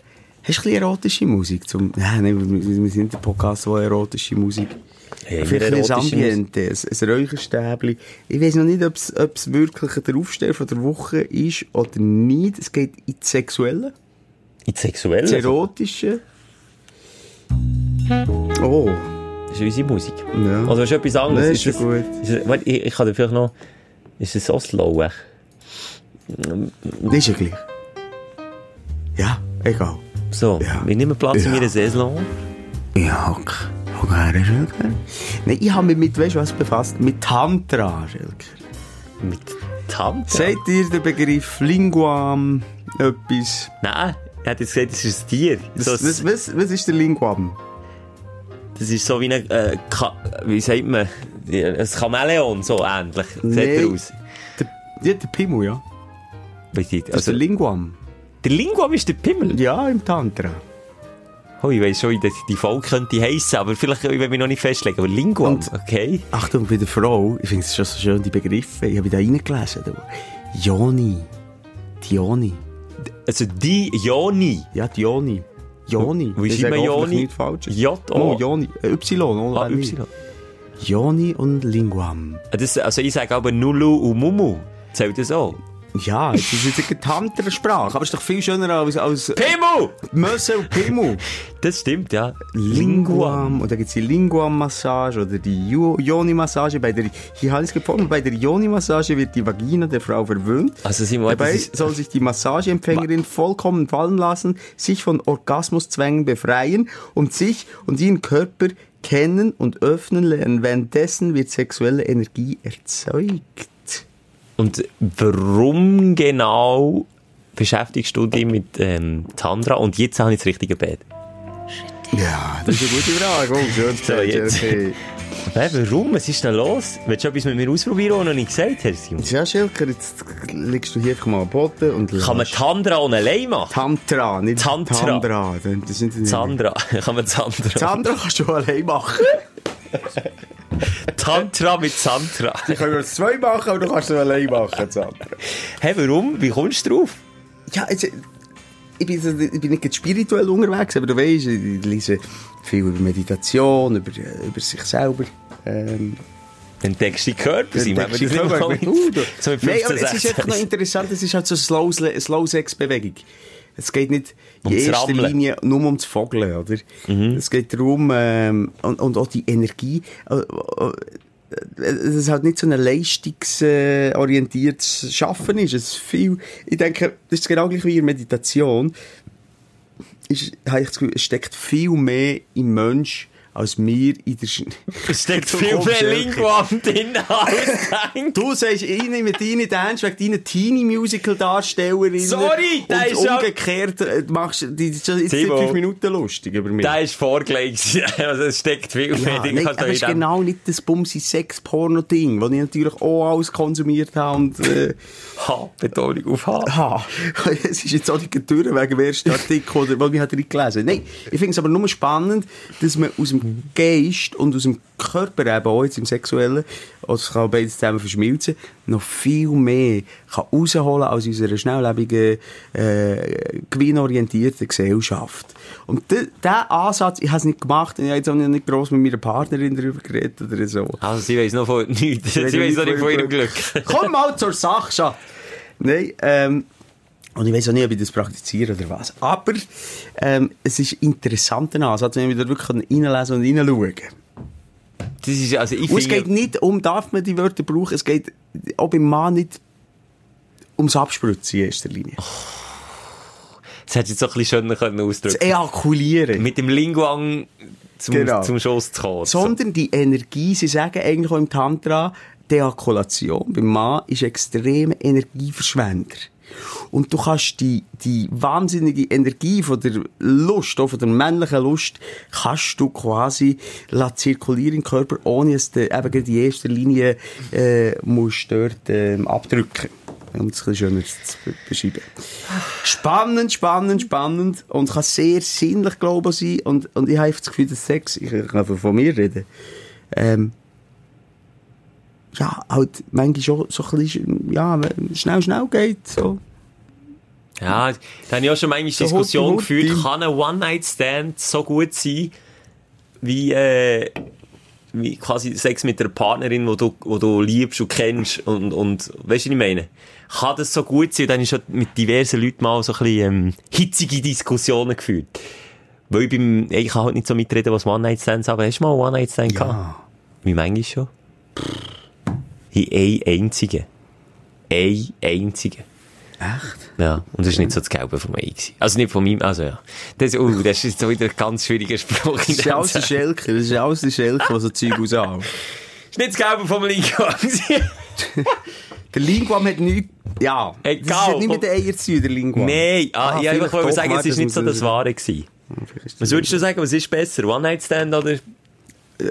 Hast du ein bisschen erotische Musik? Zum, nein, nein, wir sind der Podcast, wo erotische Musik. Hey, Vielleicht ein Ambiente, ein, ein Räucherstäbli. Ich weiß noch nicht, ob es wirklich der Aufsteller von der Woche ist oder nicht. Es geht in das Sexuelle. In das Sexuelle? Das Erotische. Oh. Das ist unsere Musik. Ja. Oder ist etwas anderes? Nein, ist, ist gut. Ist, warte, ich, ich kann dir vielleicht noch... Ist es so slow? Das ist ja gleich. Ja, egal. So, ja. wir nehmen Platz ja. in meiner Saison. Ja. Hock her, Schelker. Nein, ich habe mich mit, weißt du was, befasst? Mit Tantra, Schelker. Mit Tantra? Seht ihr den Begriff Linguam etwas? Nein, er hat jetzt gesagt, das ist ein Tier. Das, so was, was, was ist der Linguam? Das ist so wie ein, äh, wie sagt man, ein Chamäleon, so ähnlich. Nee. Sieht er aus. Der, ja, der Pimmel, ja. Wie sieht, also, das ist der Linguam. Der Linguam ist der Pimmel? Ja, im Tantra. Oh, ich weiss schon, wie die Folge könnte heissen, aber vielleicht will ich mich noch nicht festlegen. Aber Linguam, Und, okay. Achtung, bei der Frau, ich finde es schon so schön, die Begriffe. Ich habe da reingelesen. Joni. Die Joni. Also die Joni? Ja, die Joni. Wie schreibt man Joni? Nicht falsch. J-O. Oh, Joni. Y, oder? Ah, Y. Joni und Linguam. Das, also ich sage aber Nulu und Mumu. Zählt das auch? Ja, das ist jetzt eine Tantra-Sprache, aber es ist doch viel schöner als... als Pimu! Möse und Pimu. Das stimmt, ja. Linguam. Und dann gibt es die Linguam-Massage oder die Yoni-Massage. Bei der, hier habe ich es gefunden, bei der Yoni-Massage wird die Vagina der Frau verwöhnt. Also, Simon, Dabei soll sich die Massageempfängerin vollkommen fallen lassen, sich von Orgasmuszwängen befreien und sich und ihren Körper kennen und öffnen lernen. Währenddessen wird sexuelle Energie erzeugt. Und warum genau beschäftigst du dich mit ähm, Tandra? Und jetzt habe ich das richtige Bett. Ja, das ist eine gute Frage. Oh, schön so, jetzt. Hey, warum? Was ist denn los? Willst du etwas mit mir ausprobieren, was noch nicht gesagt hast, Simon? Ja, Schilker, jetzt liegst du hier einfach mal am Boden und Kann man Tandra ohne allein machen? Tantra, nicht Tantra. Tandra. Das sind Zandra. Kann man Zandra. Zandra kannst du allein machen. Tantra mit Santra. Die können wir zwei machen, aber du kannst es allein machen, Santra. Hey, warum? Wie kommst du drauf? Ja, jetzt, ich, bin, ich bin nicht spirituell unterwegs, aber du weißt, ich lese viel über Meditation, über, über sich selber. Ähm, Entdeckst die Körper, sie machen die Körper. Uh, so Nein, aber es ist einfach noch interessant, es ist halt so eine Slow-Sex-Bewegung. Es geht nicht in Ums erster Rammeln. Linie nur ums Vogeln, oder? Es geht darum, ähm, und, und auch die Energie, äh, äh, es halt nicht so ein leistungsorientiertes Schaffen ist. Es ist viel, ich denke, das ist genau gleich wie in Meditation. Ist, habe ich das Gefühl, es steckt viel mehr im Mensch, als wir in der Sch Es steckt viel mehr Elke. Linguam drin als. Du sagst, ich nehme deine Dance wegen deiner Teenie-Musical-Darstellerin. Sorry, und ist ja- umgekehrt äh, machst du jetzt fünf Minuten lustig über mich. Der ist vorgelegt. Also es steckt viel mehr ja, drin. nein, aber es ist genau nicht das Bumsi-Sex-Porno-Ding, das ich natürlich auch alles konsumiert habe und, äh, H, Betonung auf H. ha, es ist jetzt auch nicht durch wegen dem ersten Artikel, oder, was ich gelesen Nein, ich finde es aber nur spannend, dass man aus dem Geist und aus dem Körper eben auch jetzt im Sexuellen, oder es kann beides zusammen verschmilzen, noch viel mehr kann rausholen als in unserer schnelllebigen, äh, gewinnorientierten Gesellschaft. Und di- dieser Ansatz, ich habe es nicht gemacht, ich habe jetzt auch nicht gross mit meiner Partnerin darüber geredet oder so. Also sie weiss noch von nichts. Sie weiss noch nicht von ihrem Glück. Komm mal zur Sache, Schatz. Nein, ähm, und ich weiß auch nicht, ob ich das praktiziere oder was. Aber ähm, es ist ein interessanter Ansatz, wenn wir da wirklich reinlesen und reinschauen. Das ist, also ich Und es geht nicht um, darf man die Wörter brauchen, es geht auch beim Mann nicht ums Abspritzen in erster Linie. Das hättest du jetzt so ein bisschen schöner können Das ausdrücken Ejakulieren. Mit dem Linguang zum, Genau. zum Schuss zu kommen. Sondern die Energie, sie sagen eigentlich auch im Tantra, die Ejakulation beim Mann ist extrem Energieverschwender. Und du kannst die, die wahnsinnige Energie von der Lust, auch von der männlichen Lust, kannst du quasi zirkulieren im Körper, ohne dass du eben in erster Linie äh, musst dort ähm, abdrücken um es ein schöner zu be- beschreiben. Spannend, spannend, spannend und kann sehr sinnlich, glaube ich, sein. Und, und ich habe das Gefühl, dass Sex, ich kann von mir reden, ähm, ja, halt manchmal schon so ein bisschen, ja, schnell, schnell geht, so. Ja, da habe ich auch schon manchmal So Diskussion Hutti, Hutti. geführt, kann ein One-Night-Stand so gut sein, wie, äh, wie quasi Sex mit einer Partnerin, die du, wo du liebst und kennst und, und, weißt du, was ich meine? Kann das so gut sein? Dann ist schon mit diversen Leuten mal so ein bisschen, ähm, hitzige Diskussionen geführt. Weil ich beim, ich kann halt nicht so mitreden, was One-Night-Stands aber hast du mal One-Night-Stand gehabt? Wie manchmal schon? In ein einzigen. Ein einzigen. Echt? Ja, und das war nicht so das Gelbe von mir. Also nicht von meinem, also ja. Das, uh, das ist so wieder ein ganz schwieriger Spruch. Das ist alles der Schelke, das ist alles der Schelke, der so Zeug raushaut. Das ist nicht das Gelbe vom Lingo. Der Linguam hat nichts, ja. Das Egal. hat nicht mit den Eiern zu der Linguam. Nein, ah, ich vielleicht einfach wollte sagen, es ist nicht so das ich- Wahre das- Was würdest du sagen, was ist besser? One-Night-Stand oder?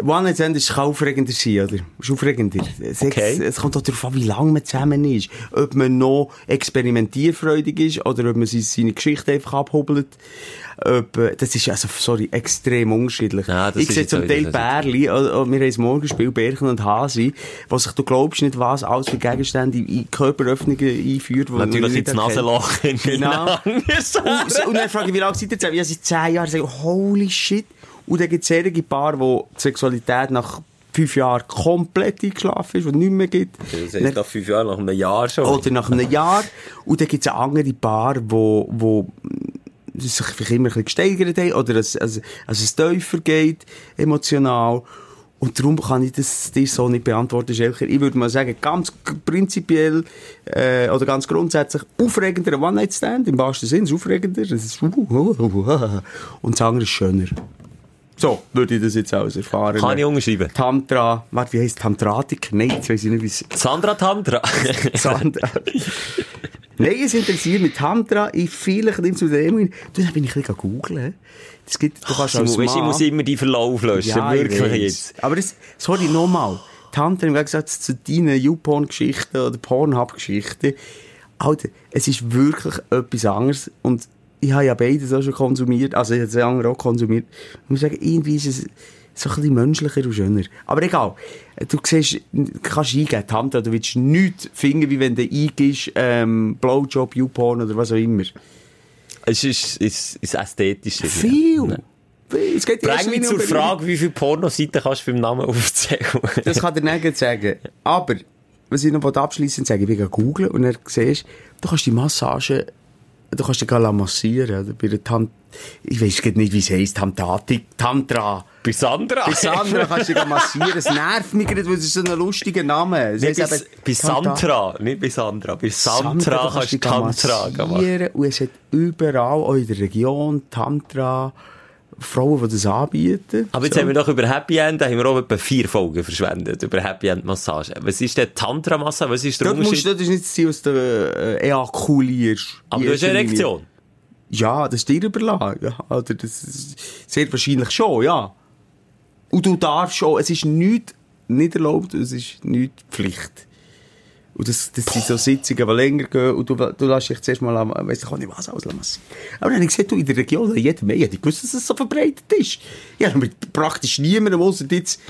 One Stand ist aufregender sein, oder? Ist aufregender. Sex, Okay. Es kommt auch darauf an, wie lange man zusammen ist. Ob man noch experimentierfreudig ist oder ob man seine, seine Geschichte einfach abhobelt. Ob, äh, das ist also, sorry, extrem unterschiedlich. Ja, ich sehe zum Teil Bärli, äh, äh, wir haben das Morgenspiel Bärchen und Hasi, was sich, du glaubst nicht, was alles für Gegenstände in Körperöffnungen einführt. Natürlich ins. Nasenloch. Genau. Und, und dann frage ich, wie lange seid ihr zusammen? Ja, seit zehn Jahren. Sage, holy shit. Und dann gibt es einige Paare, wo die Sexualität nach fünf Jahren komplett eingeschlafen ist, wo es nicht mehr gibt. Das heißt, nach fünf Jahren, nach einem Jahr schon. Oder nach einem Jahr. Und dann gibt es andere Paare, wo, wo mm, sich vielleicht immer ein bisschen gesteigert haben oder es, also, also es tiefer geht, emotional. Und darum kann ich das dir so nicht beantworten, Schelker. Ich würde mal sagen, ganz prinzipiell äh, oder ganz grundsätzlich aufregender One-Night-Stand, im wahrsten Sinne, aufregender. Das ist, uh, uh, uh, uh, und das andere ist schöner. So, würde ich das jetzt aus erfahren. Kann ich unterschreiben. Tantra, warte, wie heisst Tantratik? Nein, jetzt weiss ich nicht, wie es Sandra Tantra. Sandra. Nein, es interessiert mich Tantra. Ich vielleicht nimmst den Emil. Du, dann bin ich ein bisschen googeln. Das gibt, du kannst als weisst du, ich Mann- muss immer die Verlauf löschen. ja, ich wirklich jetzt. Aber das, sorry, nochmal. Tantra im Gegensatz zu deinen YouPorn-Geschichten oder Pornhub-Geschichten. Alter, es ist wirklich etwas anderes. Und ich habe ja beides auch schon konsumiert. Also, ich habe andere auch konsumiert. Ich muss sagen, irgendwie ist es so ein bisschen menschlicher und schöner. Aber egal. Du siehst, kannst eingeben, Tantra, du willst nichts finden, wie wenn du eingibst, ähm, Blowjob, YouPorn oder was auch immer. Es ist, es ist ästhetisch. Viel. Viel. Es geht in Bring mich zur Frage, wie viele Pornoseiten kannst du beim Namen aufzählen? Das kann der nicht sagen. Aber, was ich noch abschließend sagen, ich bin googeln und dann siehst du kannst die Massage du kannst dich gar massieren, oder? Bei der Tant ich weiß nicht, wie es heisst, Tantati, Tantra. Bei Sandra? Bei Sandra kannst du dich massieren. Es nervt mich gerade, weil es ist so ein lustiger Name. Nicht bei, bei Santra, nicht bei Sandra. Bei Santra, Sandra kannst du Tantra machen. Und es hat überall, auch in der Region, Tantra, Frauen, die das anbieten. Aber jetzt so. haben wir doch über Happy End, da haben wir auch etwa vier Folgen verschwendet, über Happy End Massage. Was ist denn Tantra-Massage? Was ist der Dort Musst, das ist nicht das Ziel, dass du äh, ejakulierst. Aber du hast eine Erektion? Ja, das ist dir überlassen. Ja, oder das ist sehr wahrscheinlich schon, ja. Und du darfst schon, es ist nichts nicht erlaubt, es ist nicht Pflicht. Und das, das sind so Sitzungen, die länger gehen, und du, du lässt dich zuerst mal, weiss ich auch nicht was, alles massieren. Aber dann habe ich gesehen, du, in der Region, jeder mehr, ich wusste, dass es so verbreitet ist. Ja, mit praktisch niemandem, außer jetzt,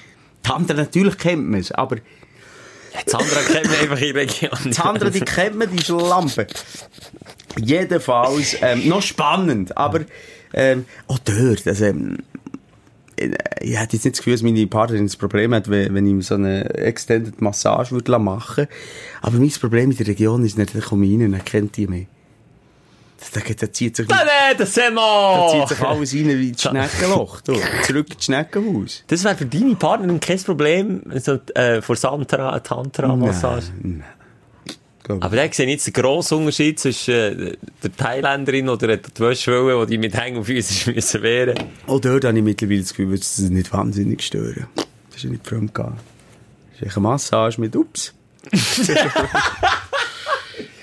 die anderen, natürlich kennt man es, aber... Die anderen kennt man einfach in der Region. Die anderen, die kennt man, die Schlampe. Jedenfalls, ähm, noch spannend, aber, ähm, auch dort, also, ähm, ich hätte jetzt nicht das Gefühl, dass meine Partnerin das Problem hat, wenn, wenn ich so eine Extended Massage würde machen Aber mein Problem in der Region ist nicht, da komme ich rein und kennt die mich. Da, da zieht sich... Nein, nein, das sind wir! Da zieht sich alles rein wie das Schneckenloch. Du, zurück ins Schneckenhaus. Das wäre für deine Partnerin kein Problem, so, äh, vor Santra, Tantra-Massage? Nein, nein. Aber da sehe ich jetzt den grossen Unterschied zwischen äh, der Thailänderin oder der Wäschwelle, die mit Hängen und Füßen müssen wehren. Auch dort habe ich mittlerweile das Gefühl, dass es nicht wahnsinnig stören. Das ist ja nicht fremd gegangen. Das ist eine Massage mit Ups.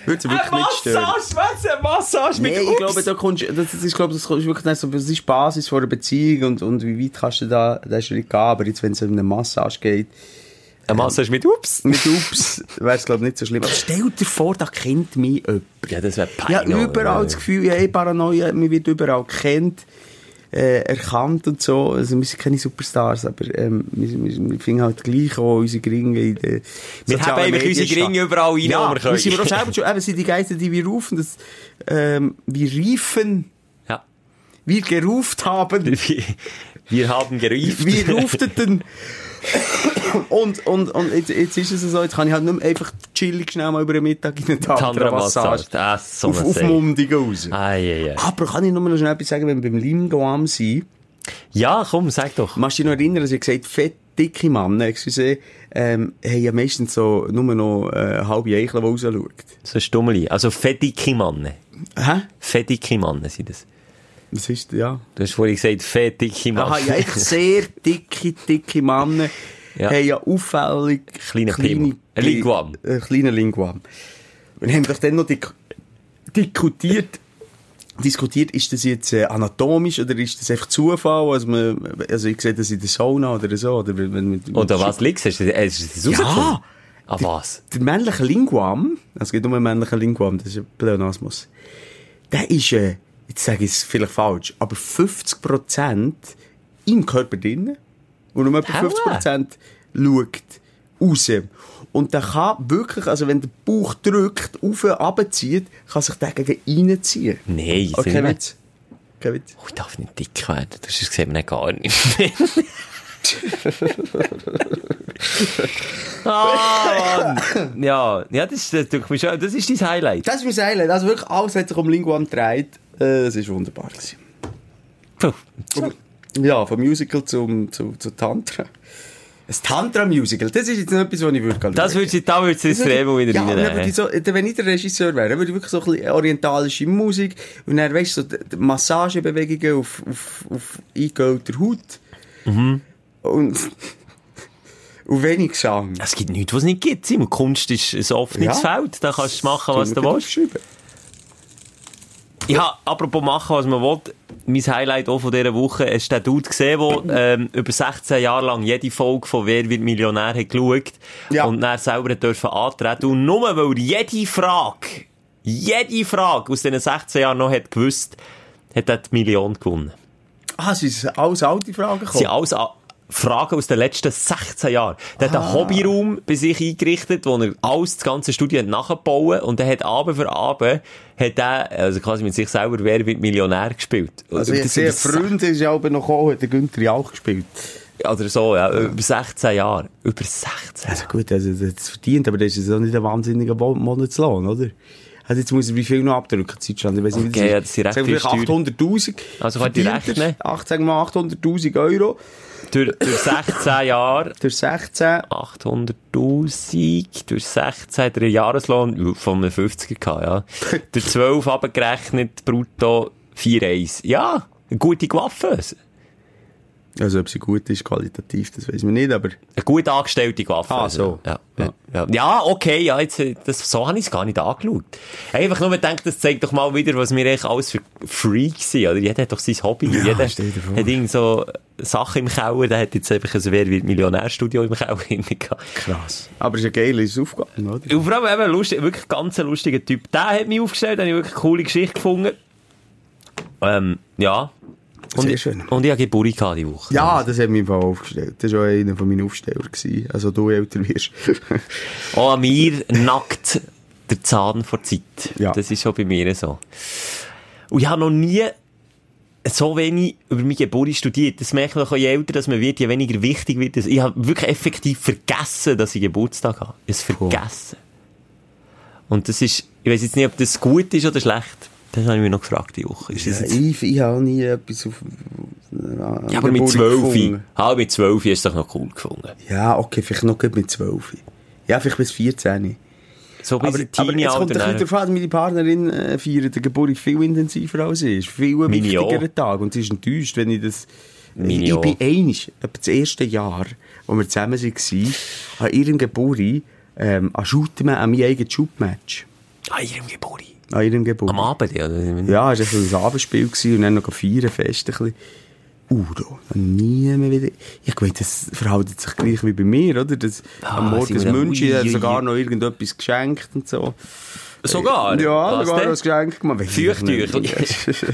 Würde sie wirklich nicht stören. Massage, was? Eine Massage mit nee, Ups? ich glaube, da kommst, das ist, ich glaube, das ist wirklich so, das ist Basis von einer Beziehung und, und wie weit kannst du da, da Schritt gehen. Aber jetzt, wenn es um eine Massage geht, eine Massage mit Ups? Mit Ups wäre es, glaube ich, nicht so schlimm. Aber stell dir vor, da kennt mich jemand. Ja, das wäre peinlich. Ich habe überall das Gefühl, ich habe Paranoia, mir wird überall kennt, äh, erkannt und so. Also, wir sind keine Superstars, aber ähm, wir, wir, wir finden halt gleich auch unsere Gringe in den Wir haben einfach unsere Gringe überall rein, ja, wir können. wir sind auch selber schon, eben sind die Geister, die wir rufen, dass, ähm, wir riefen, ja. wir geruft haben. Wir, wir haben gerufen. Wir rufteten und, und, und jetzt, jetzt ist es so, jetzt kann ich halt nicht mehr einfach chillig schnell mal über den Mittag in eine Tantra-Massage. Das so auf, auf Mundigen raus. Ah, ja, ja. Aber kann ich nur noch schnell etwas sagen, wenn wir beim Linguam sind? Ja, komm, sag doch. Machst du dich noch erinnern, dass ich gesagt fett dicke Männer, excuse, ähm, haben ja meistens so nur noch äh, halbe Eichel, die rausschaut. So Stummeli. Also fettige Männer. Hä? Fettige Männer sind das. Was ist, ja. Du hast vorhin gesagt, fett dicke Männer. Aha, ja, echt sehr dicke, dicke Männer ja. haben ja auffällig kleine, kleine Ein Linguam. Ein kleiner Linguam. Wir haben doch dann noch diskutiert, diskutiert, ist das jetzt äh, anatomisch oder ist das einfach Zufall? Also, man, also ich sehe das in der Sauna oder so. Oder, wenn, wenn, oder was liegt es? Du das Ja! Ah, was? Der, der männliche Linguam, also es geht um einen männlichen Linguam, das ist ein Pleonasmus, der ist, äh, jetzt sage ich es vielleicht falsch, aber 50% im Körper drinnen und nur etwa 50% schaut raus. Und der kann wirklich, also wenn der Bauch drückt, auf und runterzieht, kann sich der gegen reinziehen. Nein, okay, kein Witz. Kein Witz. Oh, ich darf nicht dick werden, das sieht man gar nicht mehr. ah, Mann. Ja, ja, das, das, das ist dein Highlight. Das ist mein Highlight. Also wirklich alles hat sich um Linguam gedreht. Äh, es war wunderbar. Puh. Ja, vom Musical zum, zu, zu Tantra. Ein Tantra-Musical, das ist jetzt noch etwas, was ich würde Das würdest du, da würdest du das Drehbuch wieder ja, rein. So, wenn ich der Regisseur wäre, würde ich wirklich so ein bisschen orientalische Musik und dann, weißt du, so Massagebewegungen auf, auf, auf eingeölter Haut. Mhm. Und, und wenig Gesang. Es gibt nichts, was es nicht gibt. Simon, Kunst ist ein offenes ja. Feld, da kannst du machen, was du willst. Ja, apropos machen, was man will. Mein Highlight auch von dieser Woche, ist der Dude gesehen, der ähm, über 16 Jahre lang jede Folge von Wer wird Millionär hat geschaut ja. und dann selber dürfen antreten. Und nur weil jede Frage, jede Frage aus diesen 16 Jahren noch hat gewusst, hat er die Million gewonnen. Ah, sind alles alte Fragen gekommen? Sie alles Fragen aus den letzten 16 Jahren. Der ah. hat einen Hobbyraum bei sich eingerichtet, wo er alles, das ganze Studio nachgebaut und er hat Abend für Abend, hat er, also quasi mit sich selber, wer wird Millionär gespielt. Also ich sehe, Freund ist ja aber noch gekommen, hat der Günther auch gespielt. Oder so, ja, über 16 Jahre. Über 16 Also gut, also das verdient, aber das ist ja nicht ein wahnsinniger Monatslohn, oder? Also jetzt muss ich wie viel noch abdrücken in Deutschland? Ich weiss nicht, Okay, ja, das sind recht Sagen wir viel vielleicht 800'000. Also verdient er. rechnen? Acht- Sagen wir mal 800'000 Euro. Durch, durch 16 Jahre Durch 16. 800'000, durch 16 hat er einen Jahreslohn von einem 50er gehabt, ja. durch 12 abgerechnet, brutto 4,1. Ja, eine gute Waffe. Also, ob sie gut ist, qualitativ, das weiss man nicht, aber... Eine gut angestellte Waffe. Ah, so. Ja, ja, ja. ja okay, ja, jetzt, das, so habe ich es gar nicht angeschaut. Einfach nur gedacht, das zeigt doch mal wieder, was wir eigentlich alles für Freaks sind, oder? Jeder hat doch sein Hobby. Ja, Jeder hat irgend so Sachen im Keller, der hat jetzt einfach ein Wer wird Millionärstudio im Keller gehabt. Krass. Aber es ist ja geil, ist es aufgegangen, oder? Und vor allem eben lustig, wirklich ganz ein lustiger Typ. Der hat mich aufgestellt, da habe ich wirklich eine coole Geschichte gefunden. Ähm, ja. Und, Sehr ich- schön. Und ich habe gehabt die Woche. Ja, das hat mich im Fall aufgestellt. Das war auch einer von meinen Aufsteller. Gewesen. Also, du älter wirst. Auch an mir nackt der Zahn vor Zeit. Ja. Das ist schon bei mir so. Und ich habe noch nie so wenig über meine Geburt studiert. Das merkt man auch, je älter dass man wird, je weniger wichtig wird es. Ich habe wirklich effektiv vergessen, dass ich Geburtstag habe. Es vergessen. Und das ist, ich weiß jetzt nicht, ob das gut ist oder schlecht. Das habe ich mich noch gefragt die Woche. Ist das Ja, ich, ich habe nie etwas auf... Ja, aber mit zwölf. Ah, mit zwölf ist doch noch cool gefunden. Ja, okay, vielleicht noch mit 12. Ja, vielleicht bis 14. So Aber, aber jetzt kommt ein bisschen an, meine Partnerin äh, feiert den Geburt viel intensiver als ich. Ist viel wichtigerer. Tag. Und sie ist enttäuscht, wenn ich das... Meine ich bin einig, das erste Jahr, wo wir zusammen waren, an ihrem Geburt, ähm, an an meinem eigenen Shootmatch. Ah, ihrem Geburt. An ihrem Geburt. Am Abend, ja. Ja, es war ein Abendspiel gewesen und dann noch feiern, fest ein bisschen. Udo, nie mehr wieder. Ich glaube, das verhält sich gleich wie bei mir, oder? Das, Ah, am Morgen das München hat sogar noch irgendetwas geschenkt und so. Sogar? Ja, Was sogar ein Geschenk gemacht. Nicht.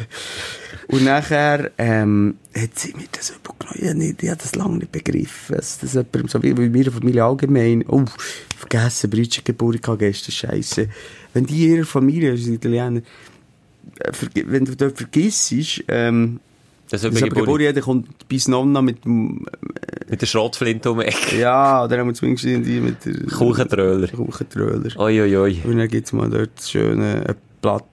Und nachher, ähm, hat sie mir das übergenommen. Ich, nicht- ich habe das lange nicht begriffen. dass Das jemandem so wie bei mir Familie allgemein. Oh, vergessen, Britsche Geburt gehabt gestern, scheisse. Wenn die ihre Familie, also die Italiener, äh, wenn du dort vergisst, ähm, Das ist aber Geburt jeder kommt bis Nonna mit dem, Mit der Schrottflinte um die Ecke. ja, oder haben wir zumindest irgendwie mit der Kuchentröller. Kuchentröller. Oi, oi, oi. Und dann gibt's mal dort schöne, ein Blatt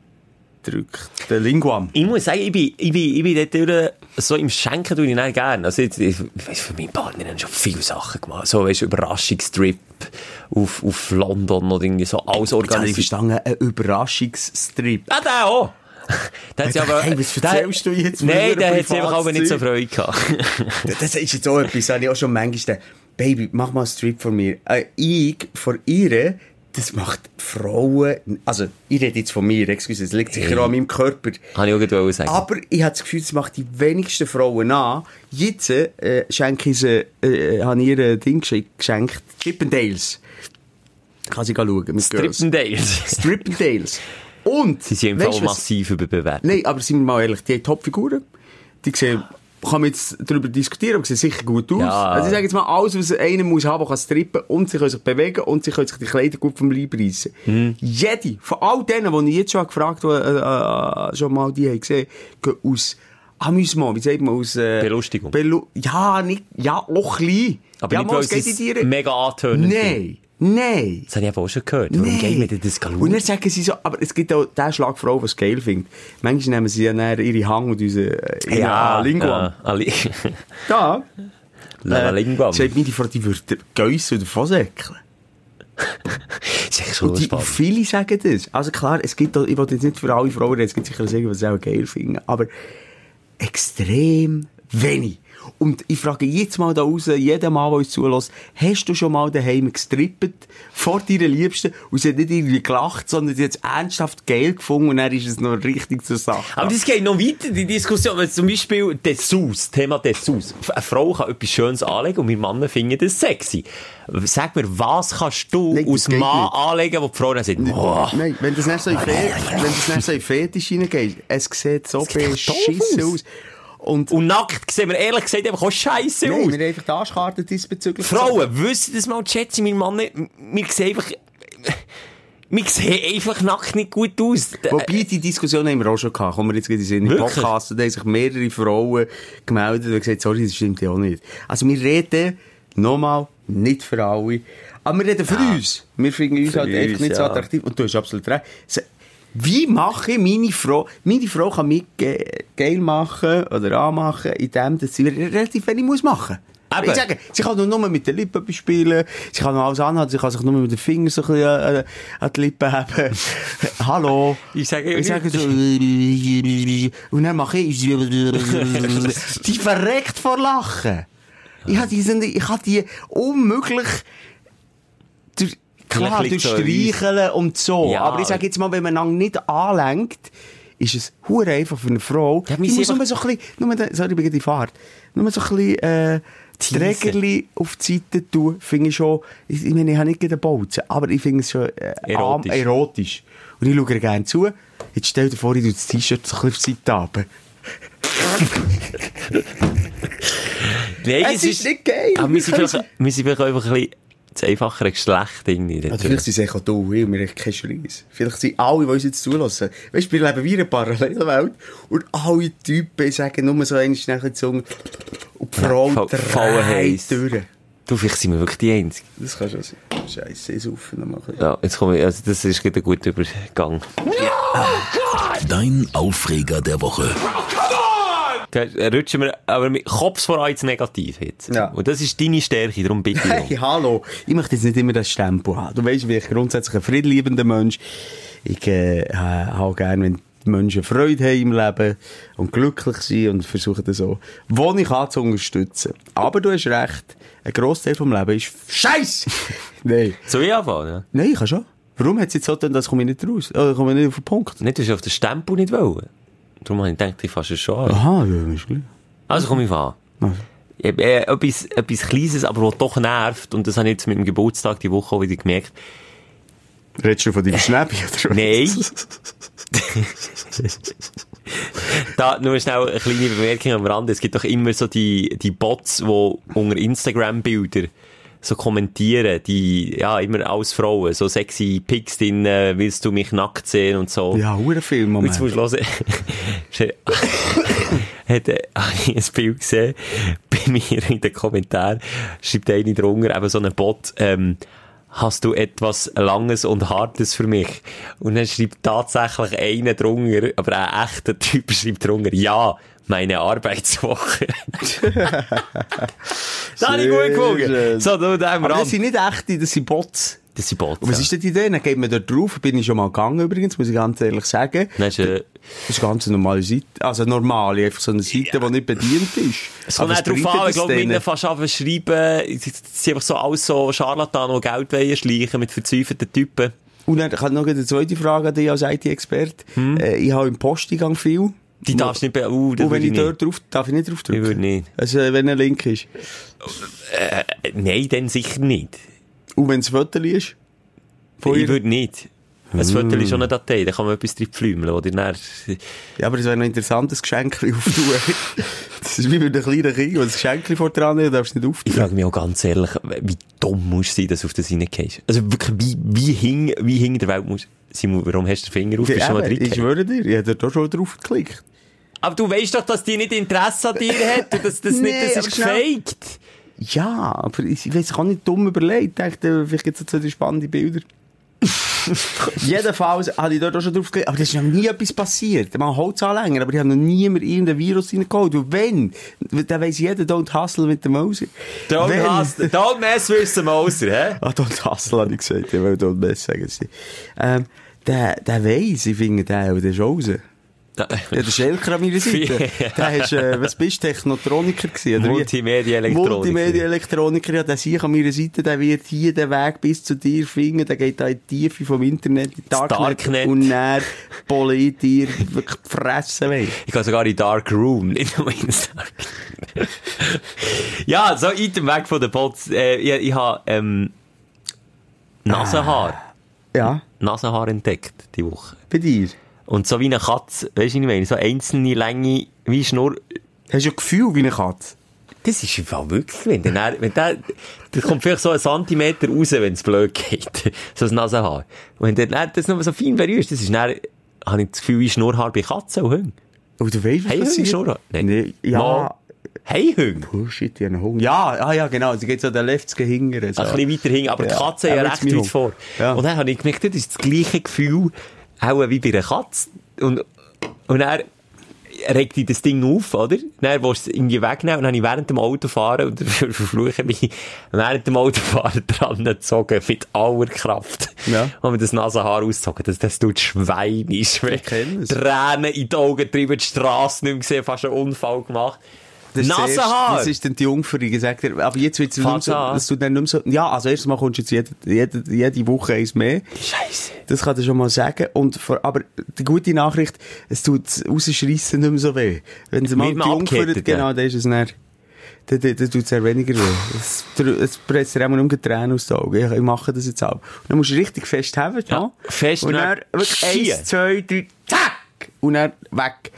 drückt, den Linguam. Ich muss sagen, ich bin, ich bin, ich bin dort durch, so im Schenken tue ich nicht gerne. Also ich, ich weiss, für meine Partnerin haben schon viele Sachen gemacht. So, weißt du, Überraschungstrip auf, auf London oder irgendwie so, alles habe ich organisiert. verstanden, ein Überraschungsstrip. Ah, der auch! Der hat aber, Hey, was der- erzählst du jetzt? Nein, der hat sie einfach nicht so? Freude gehabt. Das ist jetzt auch etwas, habe ich auch schon manchmal gedacht, Baby, mach mal einen Strip von mir. Äh, ich, von ihr, das macht Frauen, also, ich rede jetzt von mir, excuse, es liegt sicher Hey. auch an meinem Körper. Habe ich auch sagen. Aber ich habe das Gefühl, das macht die wenigsten Frauen an. Jetzt äh, schenke ich sie, äh, habe ich ihr ein Ding geschenkt, Chippendales. Kann sie schauen. Strippendales. Strippendales. Und, Sie sind im Fall massiv überbewertet. Nein, aber sind wir mal ehrlich, die haben Topfiguren. Die sehen, kann man jetzt darüber diskutieren, aber sie sehen sicher gut aus. Ja. Also ich sage jetzt mal, alles, was einer muss haben, kann strippen und sie können sich bewegen und sie können sich die Kleider gut vom Leib reissen. Mhm. Jede, von all denen, die ich jetzt schon gefragt habe, äh, äh, schon mal die haben gesehen, gehen aus Amüsement, wie sagt man, aus... Äh, Belustigung. Belu ja, nicht, ja, auch klein. Aber ja, nicht, weil es mega antönend Nein, nein. Das habe ich aber auch schon gehört. Warum gehen wir denn das schauen? Und dann sagen sie so, aber es gibt auch den Schlag Frau, die es geil findet. Manchmal nehmen sie ja ihre Hang und unsere, äh, ja, Linguam. Ja, Ali Da. La Linguam. Sagt meine Frau, die würde Geiss oder Fosäckeln. ist echt schon Und die, viele sagen das. Also klar, es gibt auch, ich will jetzt nicht für alle Frauen reden, es gibt sicher sagen, was sie auch geil finden, aber extrem wenig. Und ich frage jetzt mal da raus, jeden Mal, der uns zulässt, hast du schon mal daheim gestrippet vor deiner Liebsten und sie hat nicht irgendwie gelacht, sondern sie hat es ernsthaft geil gefunden und dann ist es noch richtig zur Sache. Aber das geht noch weiter, die Diskussion. Wenn zum Beispiel Dessous, Thema Dessous. Eine Frau kann etwas Schönes anlegen und wir Männer finden das sexy. Sag mir, was kannst du Nein, aus Mann nicht. anlegen, wo die Frau dann sagt, boah, Nein, wenn das nicht so in Fe- wenn das nicht so in Fetisch hineingeht, es sieht so beschissen aus. Und, Und nackt sehen wir ehrlich gesagt einfach auch scheiße nein, aus. wir haben einfach die Arschkarte diesbezüglich. Frauen, wissen das mal, schätze mein Mann, wir sehen einfach, wir sehen einfach nackt nicht gut aus. Wobei, die Diskussion haben wir auch schon gehabt. Kommen wir jetzt in den? Podcast, da haben sich mehrere Frauen gemeldet und gesagt, sorry, das stimmt ja auch nicht. Also wir reden, nochmal, nicht für alle, aber wir reden für uns. Wir finden uns Für halt echt uns, nicht so ja. attraktiv. Und du hast absolut recht. Wie mache ich meine Frau, meine Frau kann mich ge geil machen oder anmachen, indem dass sie relativ wenig muss machen Eben. Ich sage, sie kann nur mit den Lippen bespielen, sie kann noch alles anhaben, sie kann sich nur mit den Fingern so ein bisschen an, an die Lippen haben. Hallo. Ich sage, Ich sage so, und dann mache ich, die verreckt vor Lachen. Ich habe die, ich habe die unmöglich, klar, uns. Streicheln und so. Ja. Aber ich sage jetzt mal, wenn man einander nicht anlenkt, ist es hure einfach für eine Frau. Die muss nur so ein bisschen, nur, sorry, bin die Fahrt, nur so ein bisschen, äh. Trägerli auf die Seite tun, finde ich schon, ich, ich meine, ich habe nicht einen Bolzen, aber ich finde es schon, äh, Erotisch. erotisch. Und ich schaue gerne zu. Jetzt stell dir vor, ich tue das T-Shirt so ein bisschen auf die Seite. Nein, Es ist nicht geil. Aber wir sind vielleicht, wir sind vielleicht einfach ein bisschen das einfachere Geschlecht irgendwie. Oder vielleicht sind es auch du, weil wir haben keinen Schreis. Vielleicht sind alle, die uns jetzt zulassen. Weißt du, wir leben wie in einer Parallelwelt und alle Typen sagen nur so einmal schnell die Zunge und die Frau fallen dreht durch. Du, vielleicht sind wir wirklich die Einzigen. Das kann schon sein. Scheiße, ich saufe noch mal ein bisschen. Ja, jetzt komme ich, also das ist gerade ein guter Übergang. Dein Aufreger der Woche. Da rutschen wir aber mit Kopf voran ins Negativ jetzt. Ja. Und das ist deine Stärke, darum bitte ich. Hey, hallo. Ich möchte jetzt nicht immer das Stempel haben. Du weißt, wie ich grundsätzlich ein friedliebender Mensch. Ich äh, habe gerne, wenn die Menschen Freude haben im Leben und glücklich sind und versuche das so, wo ich kann, zu unterstützen. Aber du hast recht, ein Grossteil vom Leben ist Scheiß. Nein. Soll ich anfangen? Ja? Nein, ich kann schon. Warum hat es jetzt so das komme ich nicht raus? Oder komme ich nicht auf den Punkt? Nicht, du hast auf den Stempel nicht wollen. Darum habe ich gedacht, ich fasse es schon an. Aha, ja, ist klar. Also komm ich an. Äh, äh, etwas, etwas Kleines, aber was doch nervt, und das habe ich jetzt mit dem Geburtstag die Woche auch wieder gemerkt. Redest du von deinem Schnäppi, oder? Nein. Da nur schnell eine kleine Bemerkung am Rande. Es gibt doch immer so die, die Bots, die unter Instagram-Bilder so kommentieren, die, ja, immer als Frauen, so sexy Pics drin, willst du mich nackt sehen und so. Ja, hure Film, Und jetzt Moment. musst du hören. hat äh, habe ich ein Bild gesehen, bei mir in den Kommentaren, schreibt einer drunter, eben so ein Bot, ähm, hast du etwas Langes und Hartes für mich? Und dann schreibt tatsächlich einer drunter, aber ein echter Typ schreibt drunter, ja, meine Arbeitswoche. das habe ich gut schön. So, da am Aber das sind nicht echte, das sind Bots. Das sind Bots. Und was ja. ist denn die Idee? Dann geht man dort drauf, bin ich schon mal gegangen übrigens, muss ich ganz ehrlich sagen. Dann ist, äh, Das ist eine ganz normale Seite, also normale, einfach so eine Seite, die nicht bedient ist. Es kommt auch bringt an, ich das glaube, wenn fast schreiben, es sind einfach so alles so Scharlatan, die Geld schleichen mit verzweifelten Typen. Und dann ich noch eine zweite Frage an dich als IT-Experte. Äh, ich habe im Posteingang viel. Die darfst du nicht, be uh, das Und wenn würde ich ich dort drauf, darf ich nicht drauf Ich drücken? würde nicht. Also, äh, wenn ein Link ist. Äh, nein, dann sicher nicht. Und wenn es ein Foto ist? Von ich ihr? würde nicht. Ein Foto ist schon eine Datei, da kann man etwas drin pflümeln, oder? Dann, Ja, aber es wäre noch ein interessantes Geschenk auftun. das ist wie mit einem kleinen Kind, das Geschenk vor dran ist, darfst du nicht ich auftun. frage mich auch ganz ehrlich, wie dumm musst du sein, dass du auf das reingehst. Also wirklich, wie, wie hing, wie hing der Welt muss, Simon, warum hast du den Finger auf? Bist du mal Eben, ich drin? schwöre dir, ich habe auch schon drauf geklickt. Aber du weißt doch, dass die nicht Interesse an dir hat und dass das nicht, Nee, das aber ist schnell. gefaked. Ja, aber ich, weiß, ich habe nicht dumm überlegt. Ich dachte, vielleicht gibt es so zwei spannende Bilder. Jedenfalls habe ich dort auch schon drauf geklickt. Aber da ist noch nie etwas passiert. Man Holzanhänger, aber ich habe noch nie mehr irgendein Virus reingeholt. Und wenn, dann weiss jeder, don't hustle mit dem Mauser. Don't, Wenn- hustle, don't mess with the Moser, hä? Ah, don't hustle, habe ich gesagt. Ich will don't mess sagen. Ähm, der, der weiss, ich finde, der, der ist raus. Ja, der Schelker an meiner Seite. der ist, äh, was bist du, Technotroniker gewesen? Multimedia-Elektroniker. Multimedia-Elektroniker, ja, der sicher an meiner Seite, der wird hier den Weg bis zu dir finden, der geht da in die Tiefe vom Internet, in die Darknet, Darknet. und dann poliert dir wirklich die Fresse weg. Ich gehe sogar in Dark Room, nicht nur ins Dark. ja, so Item weg von den Bots. Äh, ich ich habe ähm, Nasenhaar. Ja, Nasenhaar entdeckt, die Woche. bei dir. Und so wie eine Katze, weißt du, ich meine? So einzelne Länge, wie Schnurr. Hast du ein Gefühl wie eine Katze? Das ist im Fall wirklich, wenn der, wenn der, da kommt vielleicht so ein Zentimeter raus, wenn es blöd geht. So ein Nasenhaar. Und wenn der das noch so fein berührst, das ist dann, habe ich das Gefühl, wie Schnurrhaar bei Katzen und Hunden. Oh, du weißt, was Hey, passiert? Schnurrhaar? Nein. Nee, ja. Mal. Hey, Hunde. Oh shit, ich habe einen Hunger. Ja, ah, ja, genau. Sie geht so den Lefts hingern. So. Ein bisschen weiter hin, aber die Ja, Katze ja aber recht weit vor. Ja. Und dann habe ich gemerkt, das ist das gleiche Gefühl, auch wie bei einer Katze. Und, und er regt dich das Ding auf, oder? Dann willst du es irgendwie wegnehmen und dann habe ich während dem Autofahren, und verfluche mich, während dem Autofahren dran gezogen, mit aller Kraft. Ja. Und mir das Nasenhaar ausgezogen. Das, das tut schweinisch. Tränen in die Augen getrieben, die Straße nicht mehr gesehen, fast einen Unfall gemacht. Das Nasenhaar! erste- Das ist dann die Jungfrau, die gesagt hat, aber jetzt wird es nicht so, dass du dann nicht mehr so, ja, also erstens mal kommst du jetzt jede, jede, jede Woche eins mehr. Scheiße. Das kann ich schon mal sagen. Und vor, aber die gute Nachricht, es tut Rausschreissen nicht mehr so weh. Wenn sie mal die Abgehärteten. genau, dann ist es dann, dann, dann, dann tut es eher weniger weh. Es, es presst dir auch nur die Tränen aus den Augen. Ich, mache das jetzt auch. Und dann musst du richtig fest haben, ja. fest Und dann dann eins, zwei, drei, zack! Und dann weg.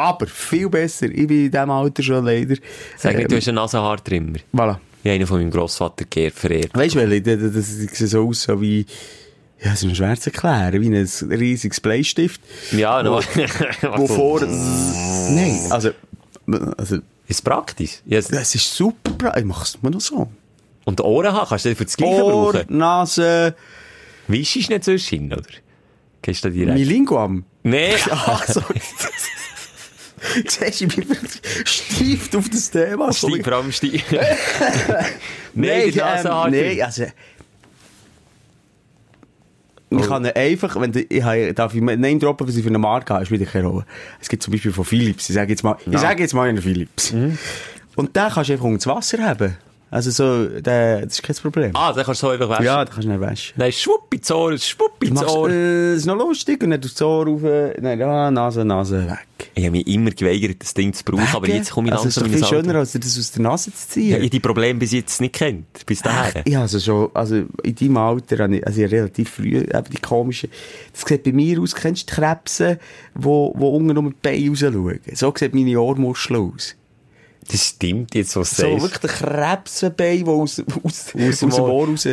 Aber viel besser. Ich bin in diesem Alter schon leider. Sag nicht, Ähm, du hast einen Nasenhaartrimmer. Voilà. Ich habe einen von meinem Grossvater verehrt. Weißt du, welche? Das, das, sieht so aus, so wie, ja, es ist mir schwer zu erklären, wie ein riesiges Bleistift. Ja, no. Wo vor, nein, also, also, Ist praktisch. Ja, das ist super, bra- ich mach's nur noch so. Und Ohren haben, kannst du für das Gleiche Ohr, brauchen. Nase, Wischst du nicht sonst hin, oder? Gehst du da direkt? mein Linguam. Nee. Ach, sorry. Siehst du, ich bin auf das Thema. Steig, vor allem Steig. Nein, die Nasenhaar. ähm, nee, also... Ich kann einfach, wenn du, ich habe, darf ich Name droppen, was ich für eine Marke habe, ist wieder keine Rolle. Es gibt zum Beispiel von Philips, ich sage jetzt mal, ich sage jetzt mal einen Philips. Und den kannst du einfach unter das Wasser haben. Also so, der, das ist kein Problem. Ah, dann kannst du so einfach waschen. ja, den kannst du nicht waschen. Nein, schwupp ins Ohr, schwupp ins Machst, Ohr. äh, ist noch lustig, und dann tust du Ohr rauf, dann, ja, Nase, Nase, weg. Ich habe mich immer geweigert, das Ding zu brauchen, aber jetzt komme ich also, langsam ist in doch viel das Alter. schöner, als dir das aus der Nase zu Ja, ziehen. ich habe die Probleme bis jetzt nicht kennt. Bis dahin. Ja, also schon, also in deinem Alter, habe ich- also ich relativ früh, eben die komischen, das sieht bei mir aus, kennst du die Krebse, wo, wo unten um die Beine rausschauen? So sieht meine Ohrmuschel aus. Das stimmt jetzt, was du So sagst. wirklich ein Krebsenbein, wo aus, aus, aus, dem Ohr. Raus...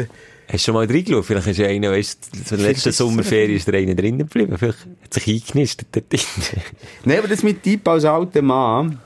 Hast du schon mal reingeschaut? Vielleicht ist ja einer, weißt du, zur letzten ist so. Sommerferien ist der einer drinnen geblieben. Vielleicht hat sich eingenistet dort drin. Nein, aber das mit Tipp als alter Mann,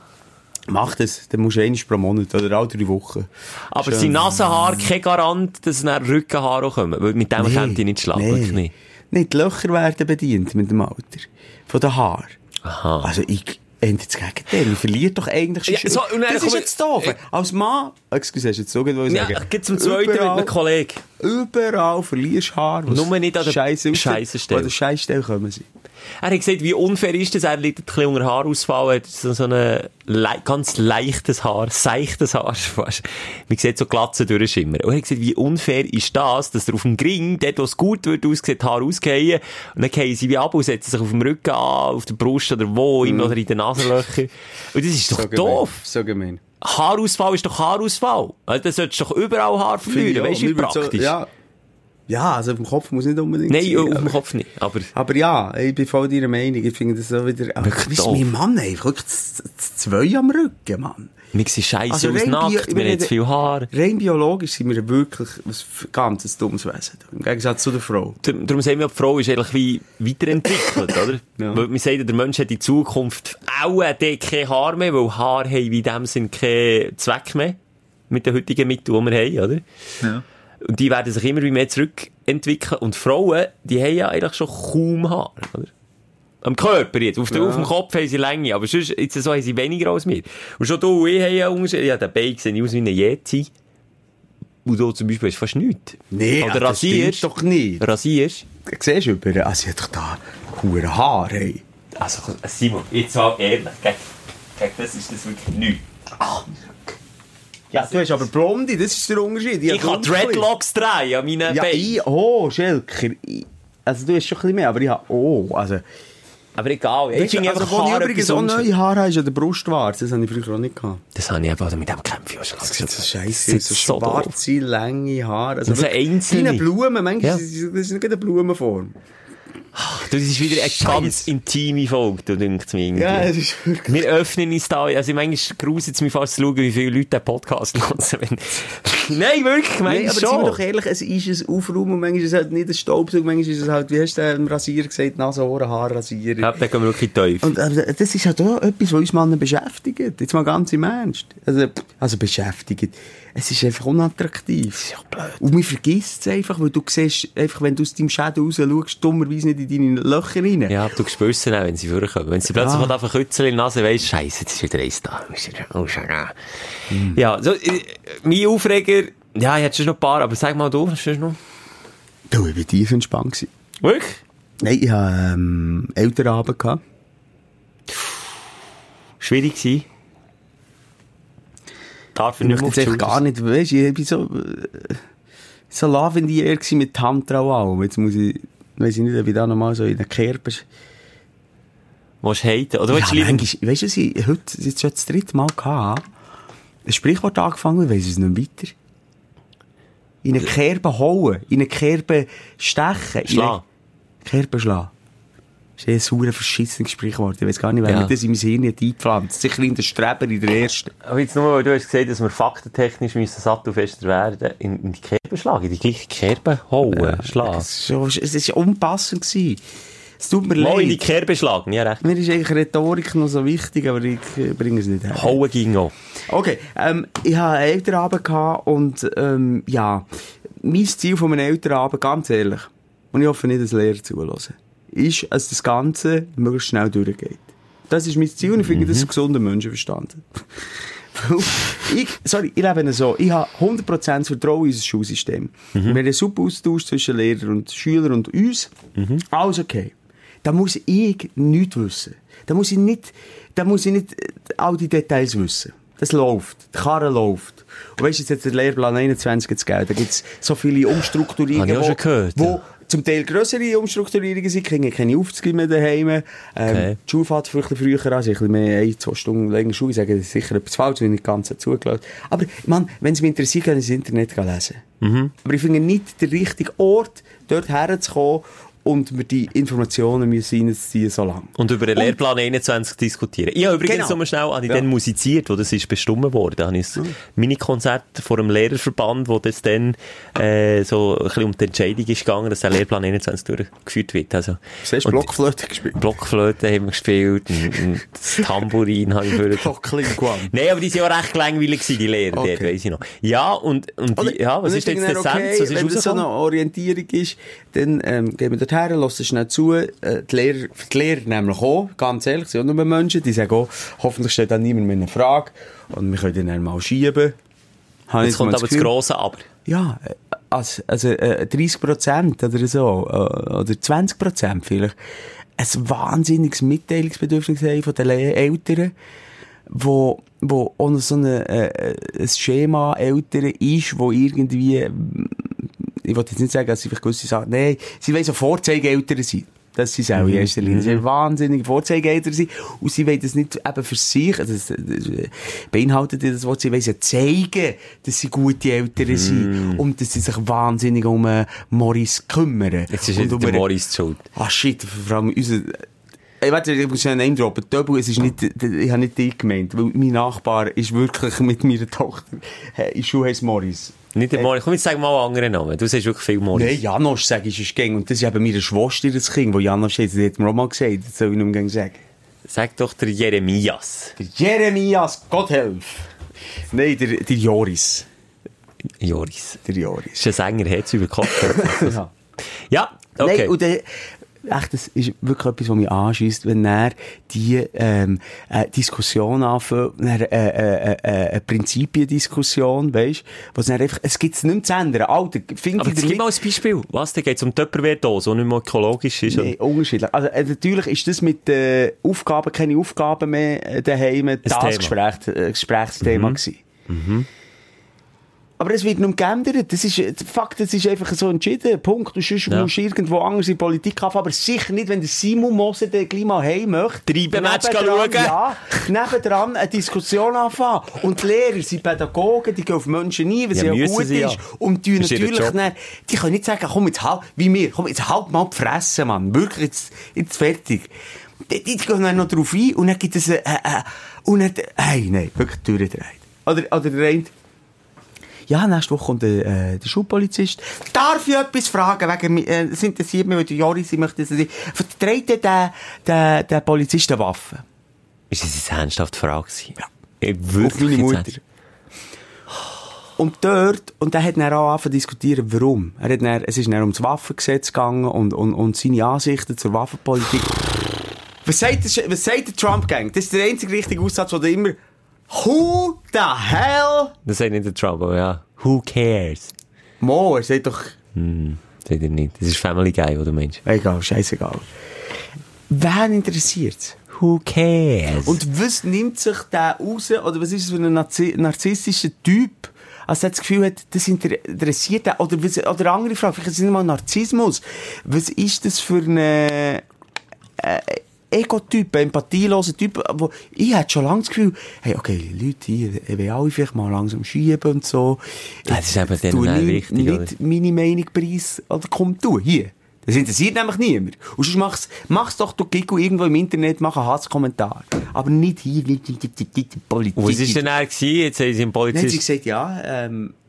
mach das, dann musst du einmal pro Monat oder alle drei Wochen. Aber Schön. sind Nasenhaare kein Garant, dass dann Rückenhaare auch kommen? Weil mit dem Nee, kennt ich nicht schlagen. nee. Nein, die Löcher werden bedient mit dem Alter. Von den Haaren. Aha. Also ich, Ende das Gegenteil. Man verliert doch eigentlich schon. Ja, so, das ist jetzt doof. Als Mann, excuse, hast du jetzt so Ja, sagen? geht zum zweiten mit einem Kollegen. Überall verlierst du Haar. Nur nicht an der aussieht, Scheissenstelle. An der Scheissstelle kommen sie. Er hat gesagt, wie unfair ist das? Er liegt ein bisschen unter Haarausfall, er hat so, so ein lei ganz leichtes Haar, seichtes Haar fast. Man sieht so Glatzen durchschimmern. Und er hat gesagt, wie unfair ist das, dass er auf dem Gring, dort wo es gut wird, aussieht, Haar ausgehen, und dann gehen sie wie ab und setzen sich auf dem Rücken an, auf der Brust oder wo, immer oder in den Nasenlöchern. Und das ist doch doof. Gemein. So gemein. Haarausfall ist doch Haarausfall. Also, dann solltest du doch überall Haar verlieren. Weißt du, wie wird so- praktisch? ja. Ja, also auf dem Kopf muss nicht unbedingt Nein, sein, auf dem Kopf nicht. Aber, Aber ja, ich bin voll deiner Meinung. Ich finde das so wieder... Aber Wirklich doof. mein Mann einfach? Wirklich zwei am Rücken, Mann. wir sehen scheisse Also aus nackt, wir haben zu viel Haar. Rein biologisch sind wir wirklich ein ganz dummes Wesen. Im Gegensatz zu der Frau. Darum darum sagen wir, die Frau ist eigentlich wie weiterentwickelt, oder? Ja. Weil wir sagen, der Mensch hat in Zukunft auch kein Haar mehr, weil Haar haben wie in dem Sinn keinen Zweck mehr. Mit den heutigen Mitteln, die wir haben, oder? Ja. Und die werden sich immer mehr zurückentwickeln. Und Frauen, die haben ja eigentlich schon kaum Haar, oder? Am Körper jetzt. Auf, der, auf dem Kopf haben sie Länge, aber sonst, jetzt so haben sie weniger als wir. Und schon du und ich haben ja Unterschied. Ja, der Bein sieht aus wie eine Yeti. Und du zum Beispiel hast fast nichts. Nee, Oder das stimmt rasierst. doch nicht. Rasierst. Siehst du über, also sie hat doch da hure Haar, hey. Also, Simon, jetzt mal ehrlich? Gell, das ist das wirklich nichts. Ja, du hast aber Blonde, das ist der Unterschied. Ich kann Dreadlocks drehen an meinen Ja, ich, oh, Schelker. Ich, also du hast schon ein bisschen mehr, aber ich habe, oh, also... Aber egal, ich finde also, einfach wo ich Haare übrigens auch neue Haare habe, ist an der Brustwarze. Das habe ich früher auch nicht gehabt. Das habe ich eben, oder mit dem kämpfe ich auch schon. Das sieht aus. So so schwarze, lange Haare. Also Das sind einzelne. Kleine Blumen, manchmal Ja. ist das ist nicht eine Blumenform. Das ist wieder eine ganz intime Folge, du denkst mir irgendwie. Ja, es ist wirklich... Wir öffnen uns da, also manchmal gruselt es mich fast zu schauen, wie viele Leute den Podcast hören, wenn, Nein, wirklich, Nein, meinst aber du sind wir schon? doch ehrlich, es ist ein Aufräumen manchmal ist es halt nicht ein Staubsauger, manchmal ist es halt, wie hast du den Rasierer gesagt, Nase, Ohren, Haarrasierer. Ja, da gehen wir wirklich tief. Und aber das ist halt auch etwas, was uns Männer beschäftigt. Jetzt mal ganz im Ernst. Also, also beschäftigt. Es ist einfach unattraktiv. Das ist ja blöd. Und man vergisst es einfach, weil du siehst, einfach, wenn du aus deinem Schädel raus schaust, dummerweise nicht in deine Löcher rein. Ja, aber du spürst es auch, wenn sie vorkommen. Wenn sie plötzlich Ja. einen Kützel in die Nase weisst, scheisse, jetzt ist wieder eins da. Schon, ja. Ja, so, äh, mein Aufreger, ja, ich hätte schon noch ein paar, aber sag mal du, hast du noch? Du, ich war tief entspannt. gewesen. Wirklich? Nein, ich hatte ähm, Elternabend. Gehabt. Schwierig gewesen. Darf ich Ich nicht möchte jetzt gar nicht, weißt ich bin so, äh, so lavendier gewesen mit Tantra und allem. Jetzt muss ich, weiss ich nicht, ob ich da nochmal so in den Kerben... Willst du haten? Oder willst Ja, manchmal, weißt du, was ich heute, jetzt schon das dritte Mal gehabt, ein Sprichwort angefangen, ich weiss es nicht weiter. In eine Kerbe hauen, in eine Kerbe stechen. Schlagen. eine Kerbe schlagen. Das ist ein sauer verschissenes Sprichwort. Ich weiss gar nicht, wer Ja. mir das in mein Hirn hat eingepflanzt. Sicher in der Streber, in der ersten. Aber jetzt nur, weil du hast gesagt, dass wir faktentechnisch müssen sattelfester werden, in, in die Kerbe schlagen, in die gleiche Kerbe hauen, schlagen. Es ist so- es war unpassend. Gewesen. Es tut mir Mal in die leid. Kerbe schlagen, ja recht. Mir ist eigentlich Rhetorik noch so wichtig, aber ich bringe es nicht her. Hauen ging auch. Okay, ähm, ich hatte einen Elternabend gehabt und, ähm, ja, mein Ziel von meinem Elternabend, ganz ehrlich, und ich hoffe nicht, dass Lehrer zuhören, ist, dass das Ganze möglichst schnell durchgeht. Das ist mein Ziel und ich finde, das ist gesunder Menschenverstand. Ich, sorry, ich lebe so. Ich habe 100% Vertrauen in unser Schulsystem. Wir haben einen super Austausch zwischen Lehrer und Schüler und uns. Alles okay. Da muss ich nichts wissen. Da muss ich nicht, da muss ich nicht äh, all die Details wissen. Das läuft. Die Karre läuft. Und weißt du, jetzt hat der Lehrplan 21 jetzt gegeben. Da gibt es so viele Umstrukturierungen. Habe ich auch schon gehört, Wo ja. zum Teil grössere Umstrukturierungen sind, kriegen keine Aufzüge mehr daheim. Ähm, Okay. Die Schule fährt vielleicht früher an, also ein mehr, ein, zwei Stunden länger Schule. Ich sage, das ist sicher etwas falsch, wenn ich nicht ganz zugelassen Aber, man, wenn es mich interessiert, kann ich das Internet lesen. Mhm. Aber ich finde nicht der richtige Ort, dort herzukommen und mir die Informationen müssen reinzuziehen so lange. Und über den Und- Lehrplan 21 diskutieren. Ich habe übrigens Genau. noch mal schnell, ich Ja. dann musiziert, wo das ist bestimmt worden. Da habe ich ein Mini-Konzert vor einem Lehrerverband, wo das dann äh, so ein bisschen um die Entscheidung ist gegangen, dass der Lehrplan 21 durchgeführt wird. Also, hast du und Blockflöte gespielt? Blockflöte haben wir gespielt, und, und das Tambourin habe ich Blocklinguan. Nein, aber die waren ja recht langweilig, gewesen, die Lehrer, Okay. dort, weiss ich noch. Ja, und, und die, ja, was ist jetzt der dann, Essenz? Was ist Wenn das so eine Orientierung ist, dann ähm, gehen wir dort her, lassen schnell zu. Äh, die, Lehrer, die Lehrer nämlich auch, ganz ehrlich, sind auch nur Menschen, die sagen auch, hoffentlich stellt dann niemand mehr eine Frage und wir können dann mal schieben. Habe Jetzt kommt aber das Gefühl. grosse Aber. Ja, äh, also, also äh, 30 Prozent oder so, äh, oder 20 Prozent vielleicht, ein wahnsinniges Mitteilungsbedürfnis haben von den Eltern, wo, wo noch so eine, äh, ein Schema Eltern ist, wo irgendwie, ich wollte jetzt nicht sagen, dass sie vielleicht gewisse Sachen, nein, sie wollen so Vorzeigeeltern sein. Das sind sie auch in erster Linie. Sie wollen wahnsinnige Vorzeigeeltern sein. Und sie wollen das nicht eben für sich, also das, das beinhaltet das Wort, sie wollen ja zeigen, dass sie gute Eltern sind. Und dass sie sich wahnsinnig um äh, Morris kümmern. Jetzt ist wieder um der Morris schuld. Ah, shit, vor allem unser... Ey, warte, ich muss einen Name droppen. Es ist nicht, ich habe nicht dich gemeint, weil mein Nachbar ist wirklich mit meiner Tochter, Schule heisst Morris. Nicht der Morris. Komm, jetzt sag mal einen anderen Namen. Du sagst wirklich viel Morris. Nein, Janosch, sag ich, ist gäng. Und das ist eben meine Schwester, das Kind, wo Janosch ist. Das hat mir auch mal gesagt, das soll ich nicht mehr sagen. Sag doch der Jeremias. Der Jeremias, Gott helf. Nein, der, der Joris. Joris. Der Joris. Ist ein Sänger, hat es über Kopf. Ja. ja, okay. Nein, und der, echt, das ist wirklich etwas, was mich anschießt, wenn er die ähm, äh, Diskussion anfängt, dann, äh, äh, äh, eine Prinzipiendiskussion, weisst, was dann einfach, es gibt es nicht mehr zu ändern. Alter, finde ich gib mal ein Beispiel. Was, da geht es um Tupperware-Dose, die nicht mehr ökologisch ist. Nee, unterschiedlich. Also, äh, natürlich ist das mit äh, Aufgaben, keine Aufgaben mehr äh, daheim, das Thema. Gespräch, äh, Gesprächsthema gewesen. Aber es wird nicht geändert. Das ist, Fakt, das ist einfach so entschieden. Punkt. Du sonst Ja. musst irgendwo anders in Politik haben, aber sicher nicht, wenn der Simon Moser den mal heim möchte. Treibenmatch schauen. Ja, nebendran eine Diskussion anfangen. Und die Lehrer sind Pädagogen, die gehen auf Menschen ein, weil Ja, sie ja gut sie ja. ist. Und die Das natürlich dann, die können nicht sagen, komm jetzt halt, wie wir, komm jetzt halt mal fressen, Mann. Wirklich, jetzt, jetzt fertig. Die, die gehen dann noch drauf ein und dann gibt es, äh, äh, und dann, hey, nein, wirklich durchdreht. Oder, oder der eine, ja, nächste Woche kommt der, äh, der Schulpolizist. Darf ich etwas fragen? Wegen, äh, es interessiert mich, weil die Joris, ich möchte das nicht. Vertreibt der, der, der Polizist eine Waffe? Ist das eine ernsthafte Frage gewesen? Ja. Ich Auf wirklich meine jetzt Mutter. Und dort, und der hat dann auch angefangen zu diskutieren, warum. Er hat dann, es ist dann ums Waffengesetz gegangen und, und, und seine Ansichten zur Waffenpolitik. Was sagt, der, was sagt der Trump-Gang? Das ist der einzige richtige Aussatz, wo der immer, who the hell? Das sagt nicht der Trump, aber ja. Who cares? Mo, er sagt doch, Sagt er nicht. Das ist Family Guy, wo du meinst. egal, scheißegal. Wen interessiert's? Who cares? Und was nimmt sich der raus, oder was ist es für ein Narzi narzisstischer Typ, als er das Gefühl hat, das inter interessiert ihn, oder, was, oder eine andere Frage, vielleicht ist es nicht mal Narzissmus. Was ist das für ein äh, Ego-Typ, ein empathieloser Typ, wo, ich hatte schon lange das Gefühl, hey, okay, Leute hier, ich will alle vielleicht mal langsam schieben und so. Das ist eben dann auch wichtig, nicht meine Meinung preis, oder komm du, hier. Das interessiert nämlich niemand. Und sonst mach's, mach's doch, du Gigo, irgendwo im Internet, mach einen Hasskommentar. Aber nicht hier, nicht, nicht, nicht Politik. Was war denn er gewesen? Jetzt haben sie einen Dann hat sie Polizist... gesagt, ja, ähm, äh,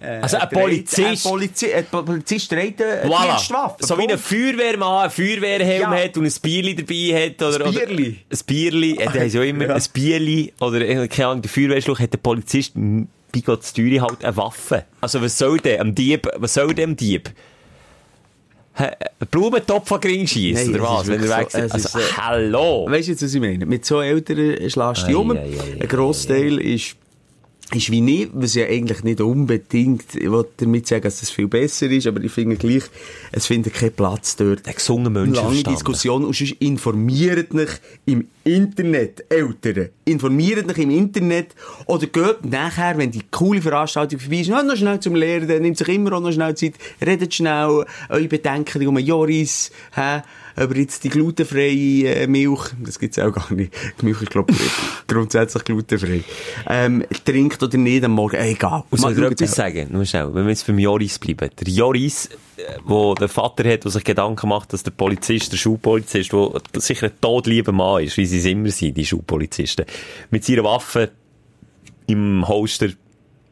Also ein Polizist- Ein, Polizi ein Polizist trägt eine Voilà. Dienstwaffe. So wie ein. Feuerwehrmann einen Feuerwehrhelm Ja. hat und ein Bierli dabei hat. Oder, Ein oder- Bierli? Ein Bierli. Äh, Der ja immer Ja. ein Bierli. Oder, äh, keine Ahnung, der Feuerwehrschluch hat der Polizist bei Gott Steueri halt eine Waffe. Also was soll der? Am Dieb, was soll der am Dieb? Ein Blumentopf an Gring schießen, Nein, oder was? Wenn er weg so- Also, ist, äh, hallo! Weißt du jetzt, was ich meine? Mit so Eltern schlägst du dich Ei, um. ei, ei, Ein Grossteil ist, ist wie nicht, was ja eigentlich nicht unbedingt, ich will damit sagen, dass das viel besser ist, aber ich finde gleich, es findet keinen Platz dort. Der gesunde Mensch Lange Diskussion und sonst informiert mich im Internet, Eltern. Informiert mich im Internet oder geht nachher, wenn die coole Veranstaltung vorbei ist, noch noch schnell zum Lehrer, der nimmt sich immer auch noch schnell Zeit, redet schnell eure Bedenken um Joris, hä, über jetzt die glutenfreie äh, Milch, das gibt's auch gar nicht. Die Milch ist, glaube ich, grundsätzlich glutenfrei. Ähm, trinkt oder nicht am Morgen, äh, egal. Und soll ich etwas sagen? Nur schnell, wenn wir jetzt beim Joris bleiben. Der Joris, äh, wo der Vater hat, der sich Gedanken macht, dass der Polizist, der Schulpolizist, der sicher ein todlieber Mann ist, wie sie es immer sind, die Schulpolizisten, mit seiner Waffe im Holster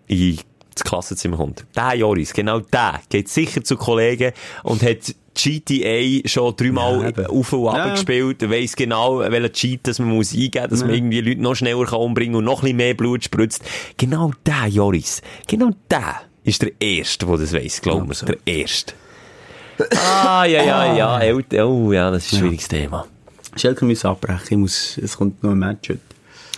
in das Klassenzimmer kommt. Der Joris, genau der, geht sicher zu Kollegen und hat GTA schon dreimal Ja, auf und ab Ja. gespielt, weiss genau, welchen Cheat das man muss eingeben muss, dass man irgendwie Leute noch schneller kann umbringen und noch ein bisschen mehr Blut spritzt. Genau der, Joris, genau der ist der Erste, der das weiss, glaub mir. Der Erste. Ah, ja, ja, ja, oh ja, das ist ein schwieriges Thema. Schelke muss abbrechen, ich muss, es kommt noch ein Match heute.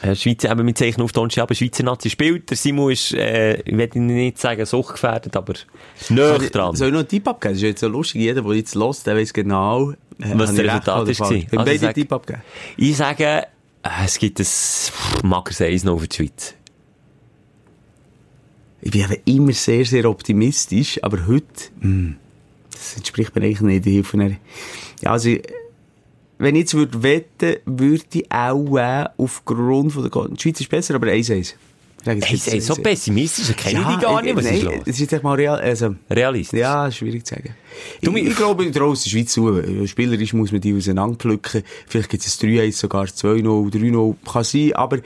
Ja, Schweizer, eben, wir zeichnen auf Donnerstag, aber Schweizer Nazi spielt. Der Simon ist, äh, ich will nicht sagen suchtgefährdet, aber näher dran. Soll ich noch einen Tipp abgeben? Das ist jetzt so lustig. Jeder, der jetzt hört, der weiss genau, äh, Was ich recht Resultat ist. Können Also beide sag- einen Tipp abgeben? Ich sage, äh, es gibt ein Mackers 1 noch für die Schweiz. Ich bin eben immer sehr, sehr optimistisch, aber heute, mh, das entspricht mir eigentlich nicht. Ich helfe mir- Ja, also, ich- wenn ich jetzt würde wetten, würde ich auch äh, aufgrund von der, Go- die Schweiz ist besser, aber 1-1. Hey, ey, so 1-1. pessimistisch, das kenne ich die gar nicht, was nein, ist los? Es ist jetzt echt mal real, also, Realistisch. Ja, schwierig zu sagen. Du, ich, ich glaube, ich es der Schweiz zu. Spielerisch muss man die auseinanderpflücken. Vielleicht gibt es ein 3-1, sogar 2-0, 3-0. Kann sein, aber äh,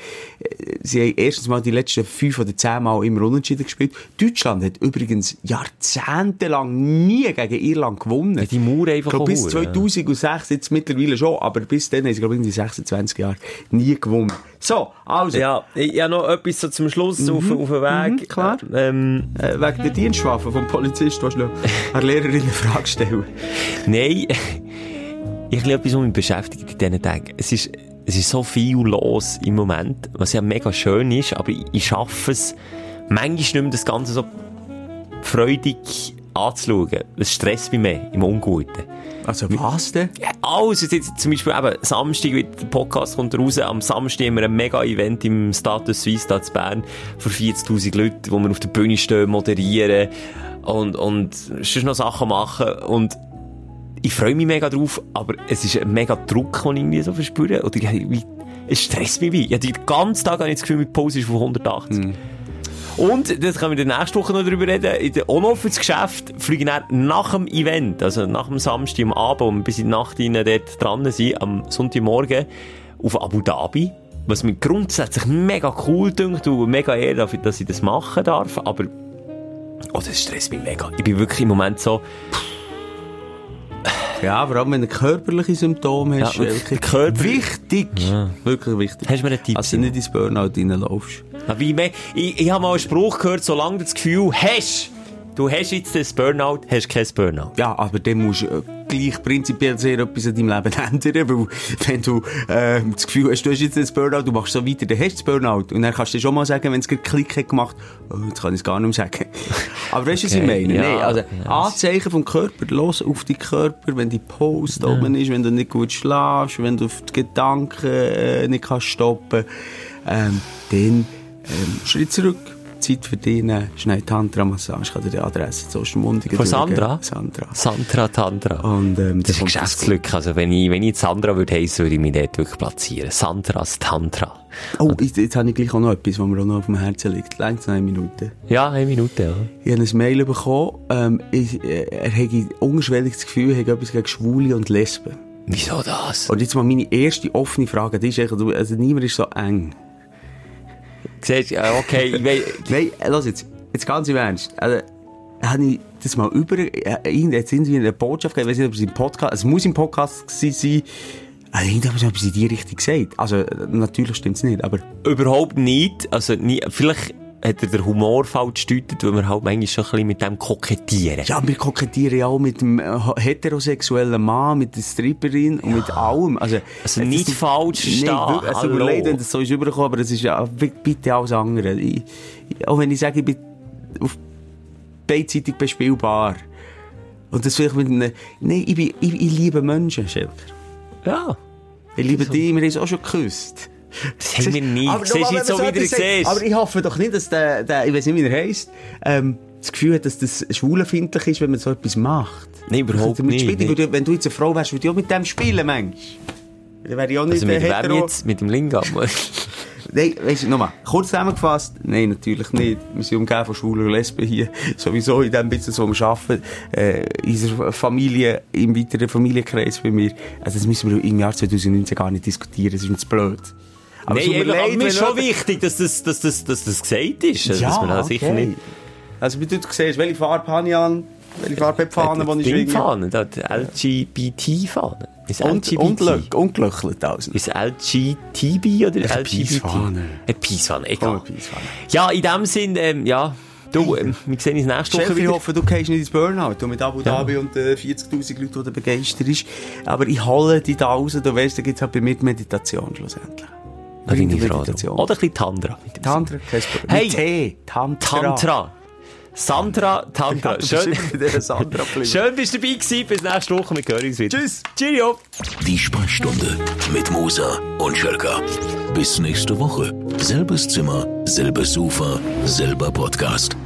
sie haben erstens mal die letzten fünf oder zehn Mal immer unentschieden gespielt. Deutschland hat übrigens jahrzehntelang nie gegen Irland gewonnen. Ja, die Mauer einfach ich glaube, bis auch hure, ja. 2006, jetzt mittlerweile schon, aber bis dann haben sie, glaube ich, in 26 Jahren nie gewonnen. So, also, Ja, ich habe noch etwas so zum Schluss auf, auf dem Weg. Mhm, klar. Ähm, äh, wegen der Dienstwaffe vom Polizist, willst du eine Lehrerin eine Frage stellen? Nein, ich habe etwas, was mich beschäftigt in diesen Tagen. Es ist, es ist so viel los im Moment, was ja mega schön ist, aber ich, ich schaffe es, manchmal nicht mehr das Ganze so freudig anzuschauen. Es stresst mich mehr, im Unguten. Also, was denn? Ja, alles, jetzt, zum Beispiel eben, Samstag, wie der Podcast kommt raus, am Samstag haben wir ein Mega-Event im Status Suisse da in Bern für 40.000 Leute, wo wir auf der Bühne stehen, moderieren und, und sonst noch Sachen machen und ich freue mich mega drauf, aber es ist ein mega Druck, den ich irgendwie so verspüre. Oder ich- wie, es stresst mich wie. Ja, den ganzen Tag habe ich das Gefühl, meine Pause ist von 180. Und, das können wir dann nächste Woche noch drüber reden, in der Onoffice Geschäft fliege ich dann nach dem Event, also nach dem Samstag am Abend, wir bis in die Nacht rein dort dran sind, am Sonntagmorgen, auf Abu Dhabi. Was mir grundsätzlich mega cool dünkt und mega dafür, dass ich das machen darf, aber Oh, das stresst mich mega. Ich bin wirklich im Moment so... Ja, vor allem wenn du körperliche Symptome hast, Ja. Körper- Wichtig. Wirklich wichtig. Hast du mir einen Tipp? Also nicht ins Burnout reinlaufst. Ja, Wie me ich, ich habe mal einen Spruch gehört, solange du das Gefühl hast, du hast jetzt das Burnout, hast du kein Burnout. Ja, aber dann musst du äh, gleich prinzipiell sehr etwas in deinem Leben ändern, weil wenn du äh, das Gefühl hast, du hast jetzt das Burnout, du machst so weiter, dann hast du das Burnout. Und dann kannst du dir schon mal sagen, wenn es Klick hat gemacht, oh, jetzt kann ich es gar nicht mehr sagen. Aber weißt du, was ich Okay, meine? ja, nee, also ja. Anzeichen vom Körper, los auf deinen Körper, wenn die Post oben ist, wenn du nicht gut schlafst, wenn du auf die Gedanken äh, nicht kannst stoppen, ähm, dann ähm, Schritt zurück. Zeit nehmen. schnell Tantra-Massage, ich kann dir die Adresse zu Ostermundigen Von. Sandra? Sandra. Sandra Tantra. Und, ähm, Das ist kommt Geschäftslücke. Also, wenn ich, wenn ich Sandra würde heissen, würde ich mich dort wirklich platzieren. Sandras Tantra. Oh, jetzt, jetzt habe ich gleich auch noch etwas, was mir auch noch auf dem Herzen liegt. Längst noch eine Minute. Ja, eine Minute, ja. Ich habe ein Mail bekommen, ähm, ich, äh, er hätte ungeschwellig das Gefühl, er hätte etwas gegen Schwule und Lesben. Wieso das? Und jetzt mal meine erste offene Frage, die ist echt, also niemand ist so eng. Siehst okay, ich weiss, Nein, lass jetzt, jetzt ganz im Ernst. Also, habe ich das mal über, äh, jetzt irgendwie eine Botschaft gegeben, ich weiß nicht, ob es im Podcast, es muss im Podcast gewesen sein, also, ich habe etwas in die Richtung gesagt. Also, äh, natürlich stimmt es nicht, aber überhaupt nicht. Also, nie, vielleicht hat er den Humor falsch gedeutet, weil wir halt manchmal schon ein bisschen mit dem kokettieren. Ja, wir kokettieren ja auch mit dem äh, heterosexuellen Mann, mit der Stripperin und mit allem. Also, Also nicht das- falsch verstehen. Nein, wirklich, es tut mir leid, wenn das so ist übergekommen, aber es ist ja bi- bitte alles andere. Ich, ich- auch wenn ich sage, ich bin auf beidseitig bespielbar. Und das vielleicht mit einem, nein, ich, bin, ich, ich liebe Menschen, Schelker. Ja. Ich liebe dich, wir haben uns auch schon geküsst. Das haben wir nicht. Aber Siehst du jetzt so, wenn wie man du? Aber ich hoffe doch nicht, dass der, der ich weiß nicht, wie er heisst, ähm, das Gefühl hat, dass das schwulenfindlich ist, wenn man so etwas macht. Nein, überhaupt nicht, spielen. Wenn du jetzt eine Frau wärst, würde ich auch mit dem spielen, Mensch. Dann wäre ich auch nicht Also mit hetero. jetzt? Mit dem Lingam? Nein, weißt du, nochmal, kurz zusammengefasst, nein, natürlich nicht. Wir sind umgeben von Schwulen und Lesben hier. Sowieso in dem Business, wo wir arbeiten, äh, in unserer Familie, im weiteren Familienkreis bei mir. Also das müssen wir im Jahr 2019 gar nicht diskutieren, das ist uns blöd. Aber es Nein, aber leid, mir ist wenn schon wichtig, dass das, dass das, dass das gesagt ist. Also, dass man da sicher okay. nicht... Also, wie du siehst, welche Farbe habe ich an? Welche Farbe hat die Fahne, die ich schwinge? Fahne, da, die LGBT-Fahne. Ist Und, LGBT? und, und gelöchelt also. Ist LGTB oder LGBT? Peace-Fahne. Eine Peace-Fahne, Oh, egal. eine Peace-Fahne. Ja, in dem Sinn, ähm, ja, du, ähm, wir sehen uns nächste Woche Chef, ich wieder. hoffe, du gehst nicht ins Burnout. Du mit Abu Dhabi und äh, 40.000 Leuten, die du begeistert ist. Aber ich hole dich da raus. Du weißt, da gibt es halt bei mir Meditation schlussendlich. Ich froh. Meditation. Oder ein bisschen Tantra. Tantra, kein Problem. Hey. Mit Tee. Tantra. Tantra. Sandra Tantra. Schön, Sandra schön bist du dabei gewesen. Bis nächste Woche. Wir hören uns wieder. Tschüss. Cheerio. Die Sprechstunde mit Musa und Schelka. Bis nächste Woche. Selbes Zimmer, selbes Sofa, selber Podcast.